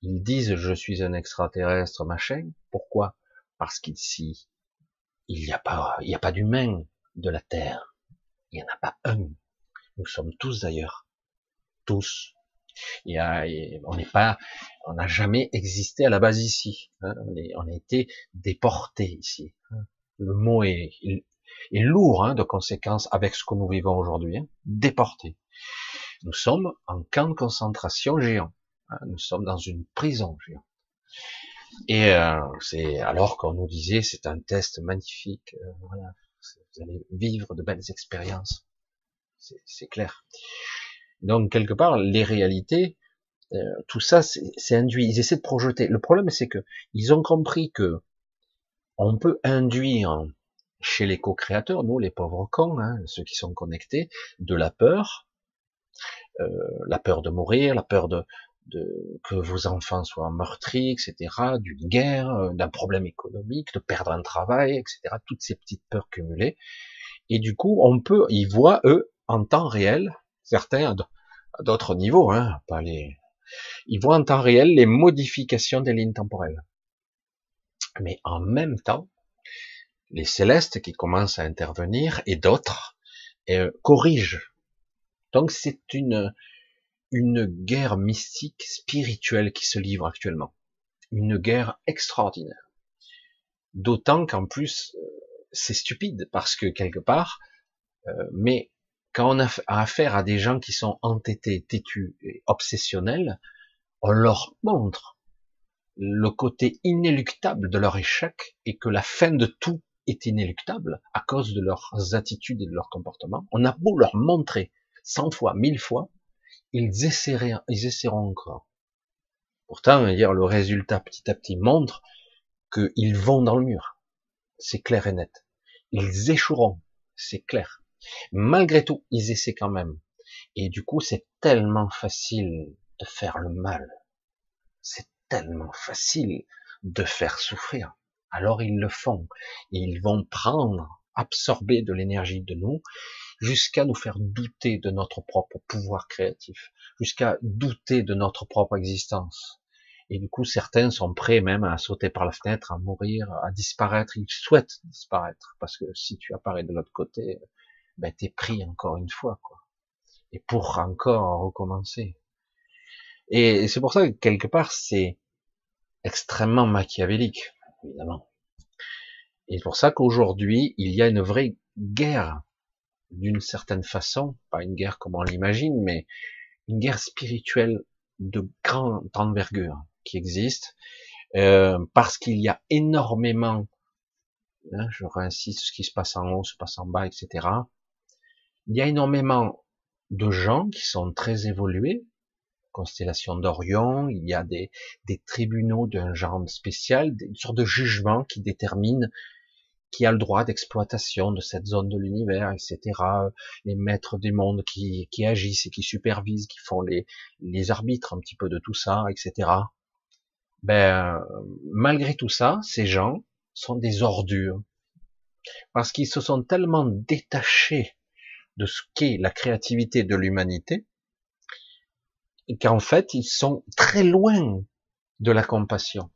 Ils disent je suis un extraterrestre, machin. Pourquoi? Parce qu'ici, il n'y a pas, d'humain de la Terre. Il n'y en a pas un. Nous sommes tous d'ailleurs. Tous. On n'a jamais existé à la base ici. Hein. On, a été déportés ici. Hein. Le mot est, est lourd hein, de conséquences avec ce que nous vivons aujourd'hui, hein, déportés. Nous sommes en camp de concentration géant. Hein, nous sommes dans une prison géante. Et euh, c'est alors qu'on nous disait c'est un test magnifique, euh, voilà, vous allez vivre de belles expériences. C'est clair. Donc quelque part, les réalités, euh, tout ça, c'est induit. Ils essaient de projeter. Le problème, c'est que ils ont compris que on peut induire chez les co-créateurs, nous les pauvres cons, hein, ceux qui sont connectés, de la peur, euh, la peur de mourir, la peur de, que vos enfants soient meurtris, etc., d'une guerre, euh, d'un problème économique, de perdre un travail, etc., toutes ces petites peurs cumulées. Et du coup, on peut, ils voient, eux, en temps réel, certains à d'autres niveaux, hein, pas les, ils voient en temps réel les modifications des lignes temporelles. Mais en même temps, les célestes qui commencent à intervenir et d'autres euh, corrigent. Donc c'est une une guerre mystique spirituelle qui se livre actuellement, une guerre extraordinaire. D'autant qu'en plus euh, c'est stupide parce que quelque part, euh, mais quand on a affaire à des gens qui sont entêtés, têtus et obsessionnels, on leur montre le côté inéluctable de leur échec et que la fin de tout est inéluctable à cause de leurs attitudes et de leur comportement. On a beau leur montrer cent fois, mille fois, ils essaieraient, ils essaieront encore. Pourtant, le résultat petit à petit montre qu'ils vont dans le mur. C'est clair et net. Ils échoueront. C'est clair. Malgré tout, ils essaient quand même. Et du coup, c'est tellement facile de faire le mal. C'est tellement facile de faire souffrir. Alors ils le font. Ils vont prendre, absorber de l'énergie de nous, jusqu'à nous faire douter de notre propre pouvoir créatif, jusqu'à douter de notre propre existence. Et du coup, certains sont prêts même à sauter par la fenêtre, à mourir, à disparaître. Ils souhaitent disparaître, parce que si tu apparais de l'autre côté, ben, t'es pris encore une fois, quoi. Et pour encore recommencer. Et c'est pour ça que quelque part, c'est extrêmement machiavélique, évidemment. Et c'est pour ça qu'aujourd'hui, il y a une vraie guerre, d'une certaine façon, pas une guerre comme on l'imagine, mais une guerre spirituelle de grande envergure qui existe, euh, parce qu'il y a énormément, hein, je réinsiste, ce qui se passe en haut se passe en bas, etc. Il y a énormément de gens qui sont très évolués, constellation d'Orion, il y a des, des tribunaux d'un genre spécial, une sorte de jugement qui détermine qui a le droit d'exploitation de cette zone de l'univers, etc. Les maîtres du monde qui, agissent et qui supervisent, qui font les, les arbitres un petit peu de tout ça, etc. Ben, malgré tout ça, ces gens sont des ordures. Parce qu'ils se sont tellement détachés de ce qu'est la créativité de l'humanité, qu'en fait, ils sont très loin de la compassion.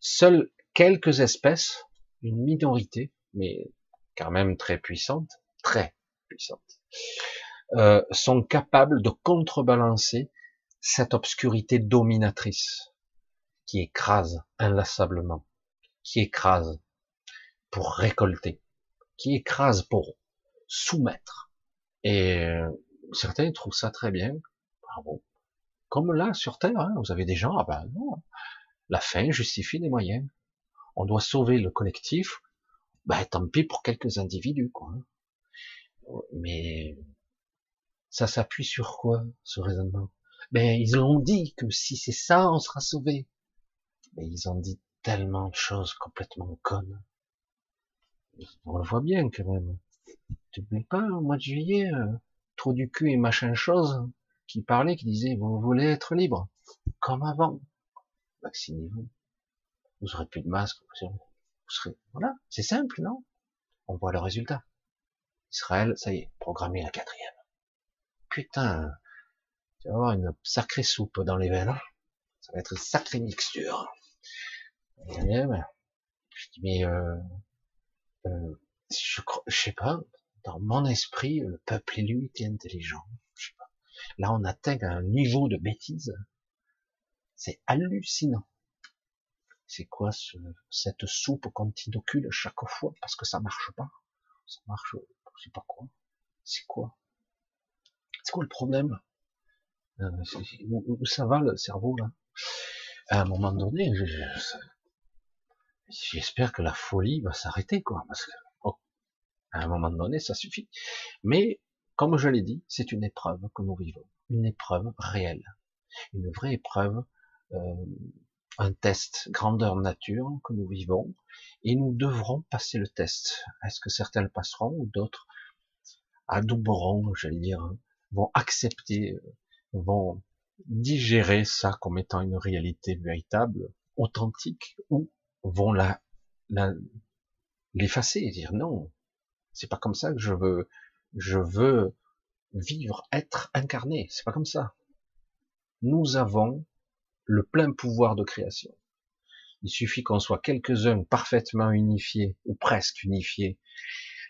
Seules quelques espèces, une minorité, mais quand même très puissante, très puissante, euh, sont capables de contrebalancer cette obscurité dominatrice qui écrase inlassablement, qui écrase pour récolter, qui écrase pour soumettre. Et euh, certains trouvent ça très bien. Bravo. Comme là, sur Terre, hein, vous avez des gens, ah ben non, la fin justifie les moyens. On doit sauver le collectif, ben tant pis pour quelques individus, quoi. Mais ça s'appuie sur quoi, ce raisonnement? Ben, ils l'ont dit que si c'est ça, on sera sauvé. Mais ils ont dit tellement de choses complètement connes. On le voit bien quand même. Tu n'oublies pas, au mois de juillet, euh, trop du cul et machin chose, qui parlait, qui disait, vous voulez être libre, comme avant. Vaccinez-vous. Vous aurez plus de masque. Vous serez, voilà. C'est simple, non? On voit le résultat. Israël, ça y est, programmé la quatrième. Putain, tu vas avoir une sacrée soupe dans les veines. Ça va être une sacrée mixture. Je dis, mais euh, euh, je, je sais pas, dans mon esprit, le peuple élu était intelligent. Je. Là, on atteint un niveau de bêtise. C'est hallucinant. C'est quoi ce, cette soupe qu'on t'inocule chaque fois? Parce que ça marche pas Ça marche, je sais pas quoi. C'est quoi? C'est quoi le problème? Euh, où, ça va le cerveau là? À un moment donné, j'espère que la folie va s'arrêter quoi, parce que à un moment donné, ça suffit. Mais, comme je l'ai dit, c'est une épreuve que nous vivons. Une épreuve réelle. Une vraie épreuve, euh, un test grandeur nature que nous vivons. Et nous devrons passer le test. Est-ce que certains le passeront ou d'autres adouberont, j'allais dire, hein, vont accepter, euh, vont digérer ça comme étant une réalité véritable, authentique, ou vont la, l'effacer et dire non, c'est pas comme ça que je veux, je veux vivre, être incarné. C'est pas comme ça. Nous avons le plein pouvoir de création. Il suffit qu'on soit quelques-uns parfaitement unifiés ou presque unifiés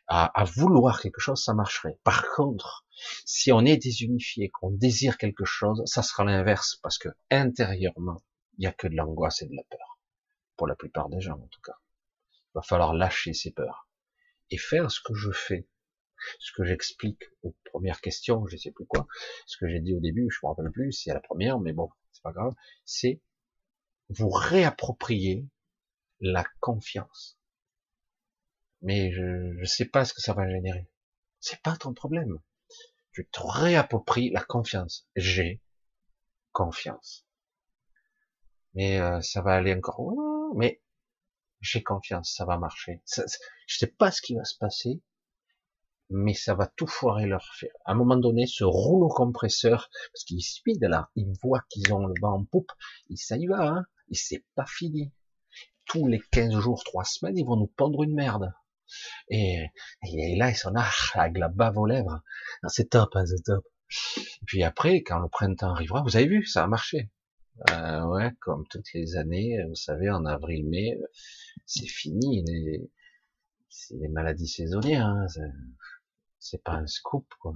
à, vouloir quelque chose, ça marcherait. Par contre, si on est désunifié, qu'on désire quelque chose, ça sera l'inverse parce que intérieurement, il n'y a que de l'angoisse et de la peur. Pour la plupart des gens, en tout cas. Il va falloir lâcher ces peurs et faire ce que je fais. Ce que j'explique aux premières questions, je sais plus quoi, ce que j'ai dit au début, je me rappelle plus, c'est à la première, mais bon, c'est pas grave, c'est vous réapproprier la confiance. mais je ne sais pas ce que ça va générer. C'est pas ton problème. Tu te réappropries la confiance. J'ai confiance. Mais euh, ça va aller encore. Mais j'ai confiance, ça va marcher. Je je sais pas ce qui va se passer, mais ça va tout foirer leur faire. À un moment donné, ce rouleau compresseur, parce qu'il speed là, ils voient qu'ils ont le vent en poupe, et ça y va, hein, et c'est pas fini. Tous les 15 jours, 3 semaines, ils vont nous pendre une merde. Et, et là, ils sont là, avec la bave aux lèvres. C'est top, hein, c'est top. Puis après, quand le printemps arrivera, vous avez vu, ça a marché. Euh, ouais, comme toutes les années, vous savez, en avril-mai, c'est fini les, les maladies saisonnières. Hein, c'est pas un scoop, quoi.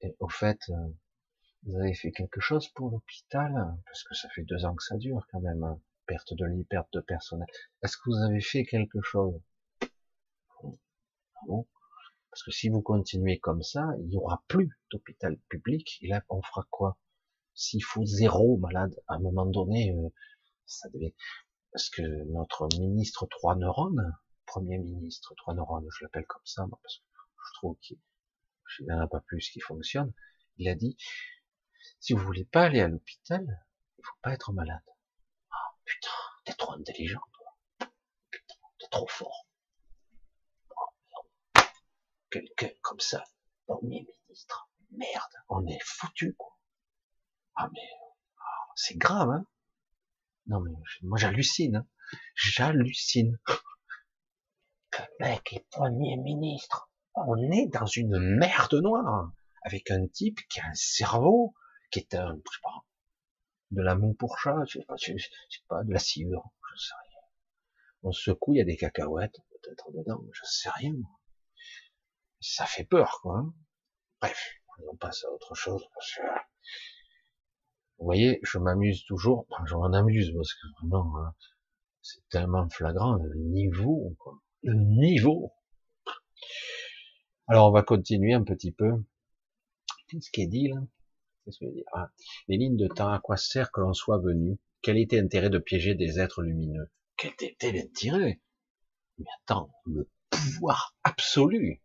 Et au fait, euh, vous avez fait quelque chose pour l'hôpital? Parce que ça fait deux ans que ça dure quand même. Hein. Perte de lit, perte de personnel. Est-ce que vous avez fait quelque chose? Parce que si vous continuez comme ça, il n'y aura plus d'hôpital public. Et là, on fera quoi? S'il faut zéro malade, à un moment donné, euh, ça devait... Parce que notre ministre trois neurones, premier ministre trois neurones, je l'appelle comme ça, parce que je trouve qu'il n'y en a pas plus qui fonctionne, il a dit, si vous voulez pas aller à l'hôpital, il faut pas être malade. Ah, putain, t'es trop intelligent, toi. Putain, t'es trop fort. Oh, Quelqu'un comme ça, premier ministre, merde, on est foutu, quoi. Ah, mais, ah, c'est grave, hein. Non, mais, moi, j'hallucine, hein. J'hallucine. Le mec est premier ministre on est dans une merde noire, avec un type qui a un cerveau, qui est un, je sais pas, de la moue pour chat, je sais pas, sais pas, de la sciure, je sais rien. On secoue, il y a des cacahuètes, peut-être dedans, je sais rien. Ça fait peur, quoi. Hein. Bref, on passe à autre chose, parce que, vous voyez, je m'amuse toujours, je m'en amuse, parce que vraiment, hein, c'est tellement flagrant, le niveau, quoi. Le niveau. Alors on va continuer un petit peu. Qu'est-ce qui est dit là? Qu'est-ce que dire? Ah, Les lignes de temps, à quoi sert que l'on soit venu? Quel était l'intérêt de piéger des êtres lumineux? Quel était l'intérêt? Mais attends, le pouvoir absolu.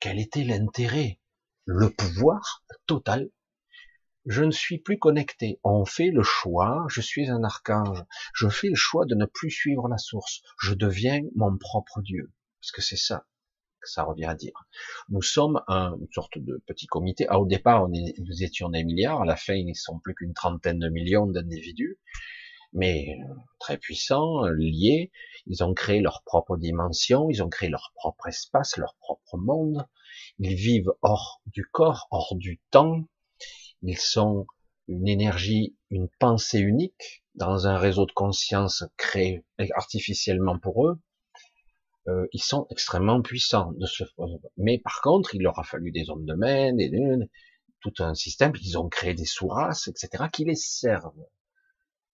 Quel était l'intérêt? Le pouvoir total? Je ne suis plus connecté. On fait le choix, je suis un archange. Je fais le choix de ne plus suivre la source. Je deviens mon propre Dieu. Parce que c'est ça que ça revient à dire. Nous sommes un, une sorte de petit comité. Ah, au départ, nous étions des milliards. À la fin, ils ne sont plus qu'une trentaine de millions d'individus. Mais euh, très puissants, liés. Ils ont créé leur propre dimension. Ils ont créé leur propre espace, leur propre monde. Ils vivent hors du corps, hors du temps. Ils sont une énergie, une pensée unique dans un réseau de conscience créé artificiellement pour eux. Euh, ils sont extrêmement puissants. De ce... Mais par contre, il leur a fallu des hommes de main, des... tout un système, ils ont créé des sous-races, etc., qui les servent.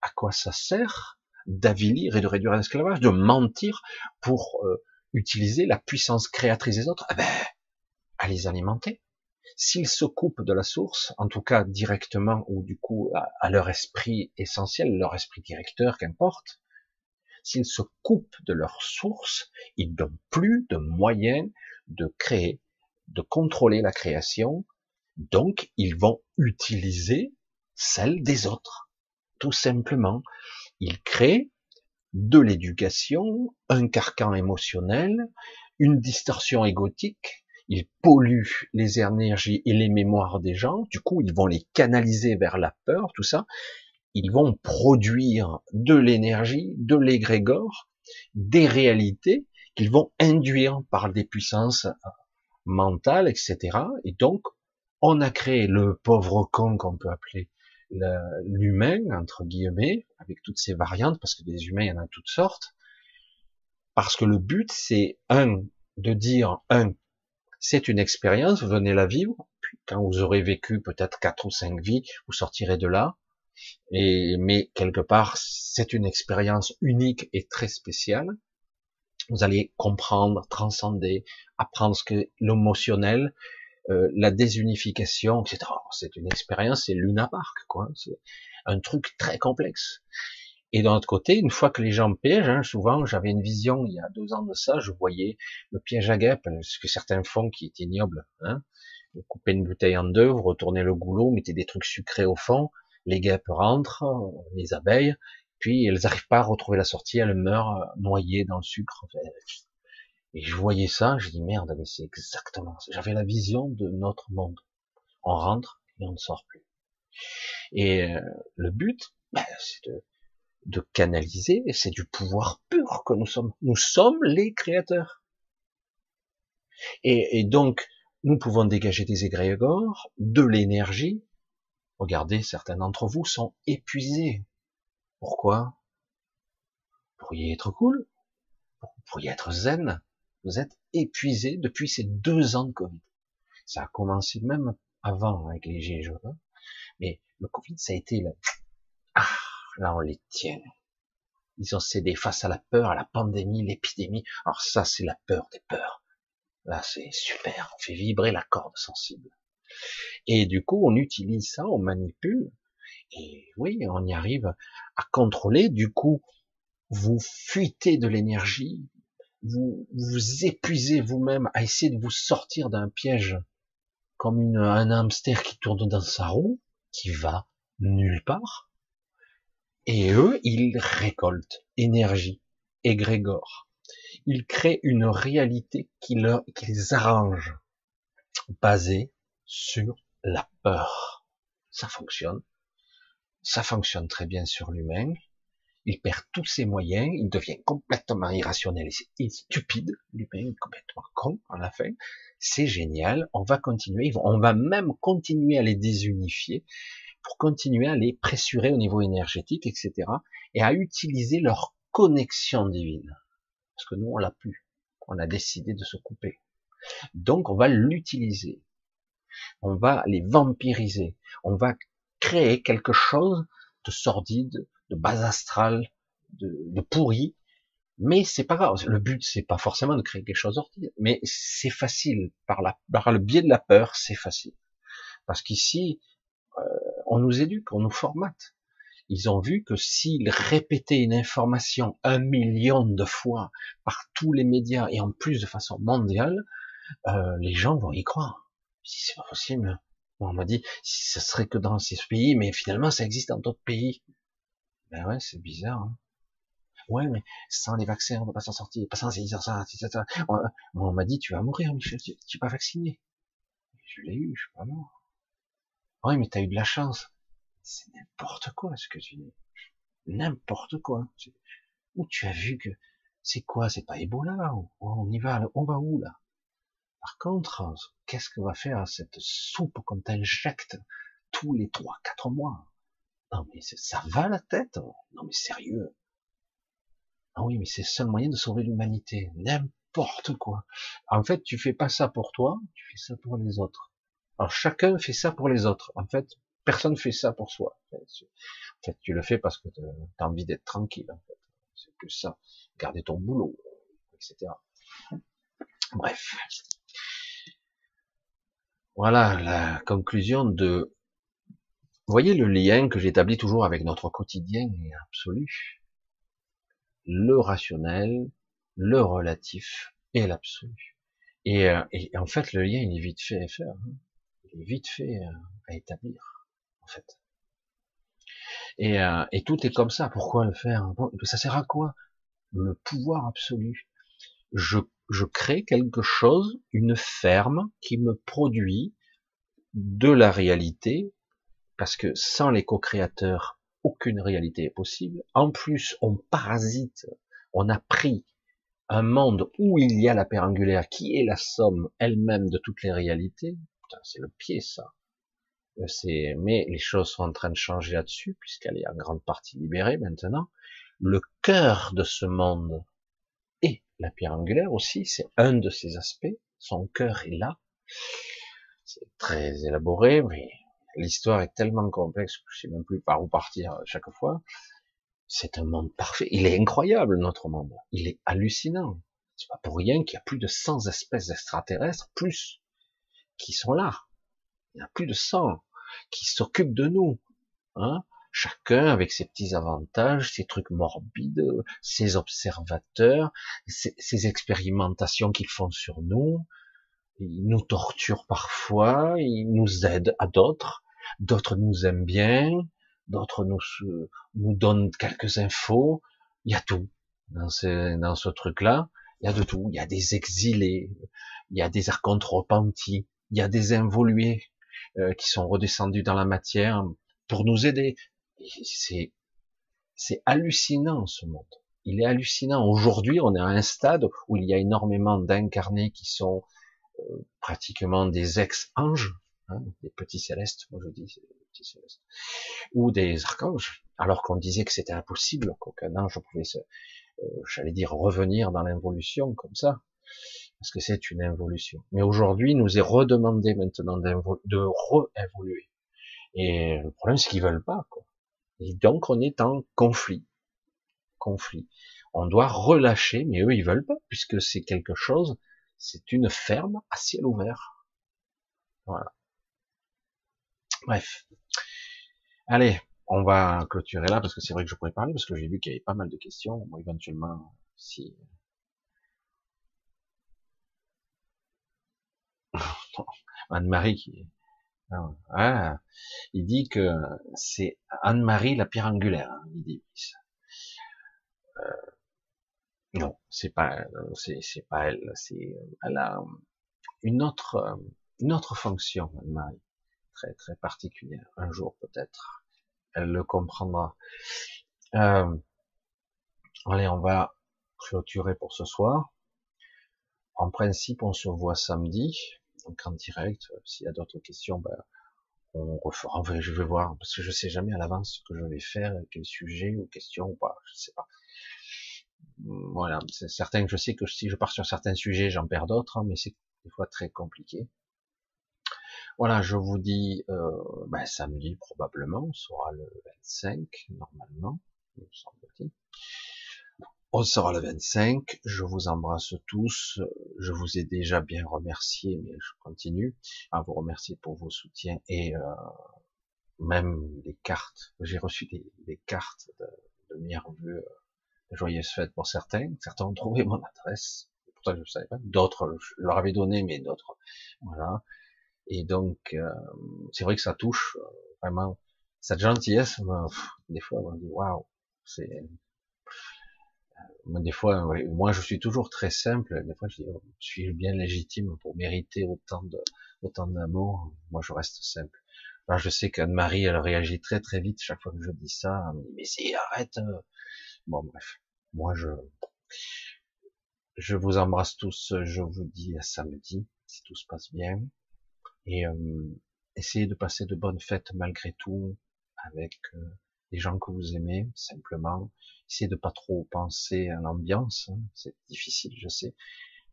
À quoi ça sert d'avilir et de réduire l'esclavage, de mentir pour euh, utiliser la puissance créatrice des autres? Eh ben, à les alimenter. S'ils se coupent de la source, en tout cas directement ou du coup à leur esprit essentiel, leur esprit directeur, qu'importe, s'ils se coupent de leur source, ils n'ont plus de moyens de créer, de contrôler la création, donc ils vont utiliser celle des autres. Tout simplement, ils créent de l'éducation, un carcan émotionnel, une distorsion égotique, ils polluent les énergies et les mémoires des gens, du coup ils vont les canaliser vers la peur, tout ça, ils vont produire de l'énergie, de l'égrégore, des réalités qu'ils vont induire par des puissances mentales, etc. Et donc, on a créé le pauvre con qu'on peut appeler l'humain, entre guillemets, avec toutes ces variantes, parce que des humains, il y en a toutes sortes, parce que le but, c'est, un, de dire, un, c'est une expérience, venez la vivre, puis quand vous aurez vécu peut-être quatre ou cinq vies, vous sortirez de là, et, mais quelque part, c'est une expérience unique et très spéciale. Vous allez comprendre, transcender, apprendre ce que l'émotionnel, euh, la désunification, etc. C'est une expérience, c'est Luna Park, quoi. C'est un truc très complexe. Et d'un autre côté, une fois que les gens piègent, hein, souvent j'avais une vision il y a deux ans de ça, je voyais le piège à guêpes, ce que certains font qui est ignoble. Hein. Vous coupez une bouteille en deux, vous retournez le goulot, mettez des trucs sucrés au fond, les guêpes rentrent, les abeilles, puis elles n'arrivent pas à retrouver la sortie, elles meurent noyées dans le sucre. Et je voyais ça, je dis merde, mais c'est exactement, j'avais la vision de notre monde. On rentre et on ne sort plus. Et euh, le but, ben, c'est de, de canaliser, c'est du pouvoir pur que nous sommes. Nous sommes les créateurs. Et, et donc, nous pouvons dégager des égrégores, de l'énergie. Regardez, certains d'entre vous sont épuisés. Pourquoi? Vous pourriez être cool, vous pourriez être zen? Vous êtes épuisés depuis ces deux ans de Covid. Ça a commencé même avant avec les Gilets. Hein. Mais le Covid, ça a été le... Ah, là on les tient. Ils ont cédé face à la peur, à la pandémie, l'épidémie. Alors ça, c'est la peur des peurs. Là, c'est super. On fait vibrer la corde sensible. Et du coup, on utilise ça, on manipule. Et oui, on y arrive à contrôler. Du coup, vous fuitez de l'énergie, vous vous épuisez vous-même à essayer de vous sortir d'un piège comme un hamster qui tourne dans sa roue, qui va nulle part. Et eux, ils récoltent énergie, égrégore. Ils créent une réalité qui, leur, qui basée sur la peur. Ça fonctionne. Ça fonctionne très bien sur l'humain. Il perd tous ses moyens, il devient complètement irrationnel et stupide, l'humain est complètement con à la fin. C'est génial, on va continuer, on va même continuer à les désunifier pour continuer à les pressurer au niveau énergétique, etc. et à utiliser leur connexion divine. Parce que nous, on l'a plus. On a décidé de se couper. Donc, on va l'utiliser. On va les vampiriser. On va créer quelque chose de sordide, de base astrale, de, de pourri. Mais c'est pas grave. Le but, c'est pas forcément de créer quelque chose d'ordinaire. Mais c'est facile. Par, la, par le biais de la peur, c'est facile. Parce qu'ici, euh, on nous éduque, on nous formate. Ils ont vu que s'ils répétaient une information un million de fois par tous les médias et en plus de façon mondiale, euh, les gens vont y croire. Si c'est pas possible. On m'a dit, si ce serait que dans ces pays, mais finalement ça existe dans d'autres pays. Ben ouais, c'est bizarre. Hein. Ouais, mais sans les vaccins, on va pas s'en sortir. Sans ça, ça, ça. On, m'a dit, tu vas mourir, Michel, tu, tu es pas vacciné. Je l'ai eu, je suis pas mort. Ouais, mais t'as eu de la chance. C'est n'importe quoi ce que tu dis. N'importe quoi. Où tu as vu que c'est quoi C'est pas Ebola On y va On va où là? Par contre, qu'est-ce que va faire cette soupe qu'on t'injecte tous les trois, quatre mois? Non mais ça va la tête? Non mais sérieux? Ah oui, mais c'est le seul moyen de sauver l'humanité. N'importe quoi. En fait, tu fais pas ça pour toi, tu fais ça pour les autres. Alors chacun fait ça pour les autres. En fait, personne fait ça pour soi. En fait, tu le fais parce que tu as envie d'être tranquille. C'est plus ça. Garder ton boulot, etc. Bref. Voilà la conclusion de. Voyez le lien que j'établis toujours avec notre quotidien et absolu? Le rationnel, le relatif et l'absolu. Et, euh, en fait, le lien, il est vite fait à faire. Hein vite fait euh, à établir, en fait. Et, euh, et tout est comme ça. Pourquoi le faire? Ça sert à quoi? Le pouvoir absolu. Je, je crée quelque chose, une ferme qui me produit de la réalité, parce que sans les co-créateurs, aucune réalité est possible. En plus, on parasite, on a pris un monde où il y a la paire angulaire qui est la somme elle-même de toutes les réalités, c'est le pied, ça. Euh, c'est, mais les choses sont en train de changer là-dessus, puisqu'elle est en grande partie libérée maintenant. Le cœur de ce monde et la pierre angulaire aussi, c'est un de ses aspects. Son cœur est là. C'est très élaboré, mais l'histoire est tellement complexe que je sais même plus par où partir chaque fois. C'est un monde parfait. Il est incroyable, notre monde. Il est hallucinant. C'est pas pour rien qu'il y a plus de 100 espèces d'extraterrestres, plus qui sont là. Il y a plus de 100 qui s'occupent de nous. Hein chacun avec ses petits avantages, ses trucs morbides, ses observateurs, ses, expérimentations qu'ils font sur nous. Ils nous torturent parfois, ils nous aident à d'autres, d'autres nous aiment bien, d'autres nous, nous donnent quelques infos. Il y a tout dans ce, dans ce truc-là. Il y a de tout. Il y a des exilés, il y a des archontes repentis, il y a des involués euh, qui sont redescendus dans la matière pour nous aider. C'est c'est hallucinant ce monde. Il est hallucinant. Aujourd'hui, on est à un stade où il y a énormément d'incarnés qui sont euh, pratiquement des ex-anges, hein, des petits célestes, moi je dis petits célestes, ou des archanges, alors qu'on disait que c'était impossible qu'aucun ange pouvait se, euh, j'allais dire, revenir dans l'involution comme ça parce que c'est une involution. Mais aujourd'hui, nous est redemandé maintenant de re-évoluer. Et le problème, c'est qu'ils veulent pas, quoi. Et donc, on est en conflit. Conflit. On doit relâcher, mais eux, ils veulent pas, puisque c'est quelque chose, c'est une ferme à ciel ouvert. Voilà. Bref. Allez, on va clôturer là, parce que c'est vrai que je pourrais parler, parce que j'ai vu qu'il y avait pas mal de questions. Éventuellement, si Anne-Marie qui ah, il dit que c'est Anne-Marie la pierre angulaire, hein, il dit. Euh, non, c'est pas, c'est pas elle, c'est, elle a une autre, une autre fonction, Anne-Marie, très très particulière. Un jour peut-être, elle le comprendra. Euh, allez, on va clôturer pour ce soir. En principe, on se voit samedi donc en direct. Euh, s'il y a d'autres questions, ben, on refera. je vais voir parce que je sais jamais à l'avance ce que je vais faire, quel sujet ou question ou pas. Je sais pas. Voilà, c'est certain que je sais que si je pars sur certains sujets, j'en perds d'autres, hein, mais c'est des fois très compliqué. Voilà, je vous dis euh, ben, samedi probablement, on sera le 25 normalement, me semble-t-il. On sera le 25. Je vous embrasse tous. Je vous ai déjà bien remercié, mais je continue à vous remercier pour vos soutiens et euh, même les cartes. J'ai reçu des, cartes de, de euh, de joyeuses fêtes pour certains. Certains ont trouvé mon adresse. Pourtant, je ne savais pas. D'autres, je leur avais donné, mais d'autres, voilà. Et donc, euh, c'est vrai que ça touche vraiment cette gentillesse. des fois, on dit waouh, c'est des fois, moi je suis toujours très simple. Des fois, je dis, oh, suis bien légitime pour mériter autant de, autant d'amour. Moi, je reste simple. Alors, je sais qu'Anne-Marie, elle réagit très très vite chaque fois que je dis ça. Elle me dit, mais si, arrête. Bon, bref. Moi, je, je vous embrasse tous. Je vous dis à samedi, si tout se passe bien. Et euh, essayez de passer de bonnes fêtes malgré tout avec euh, les gens que vous aimez, simplement. Essayez de pas trop penser à l'ambiance, hein. c'est difficile, je sais,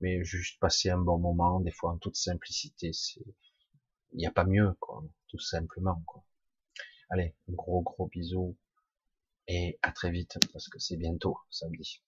mais juste passer un bon moment, des fois en toute simplicité, c'est, il n'y a pas mieux, quoi, tout simplement, quoi. Allez, gros gros bisous et à très vite parce que c'est bientôt samedi.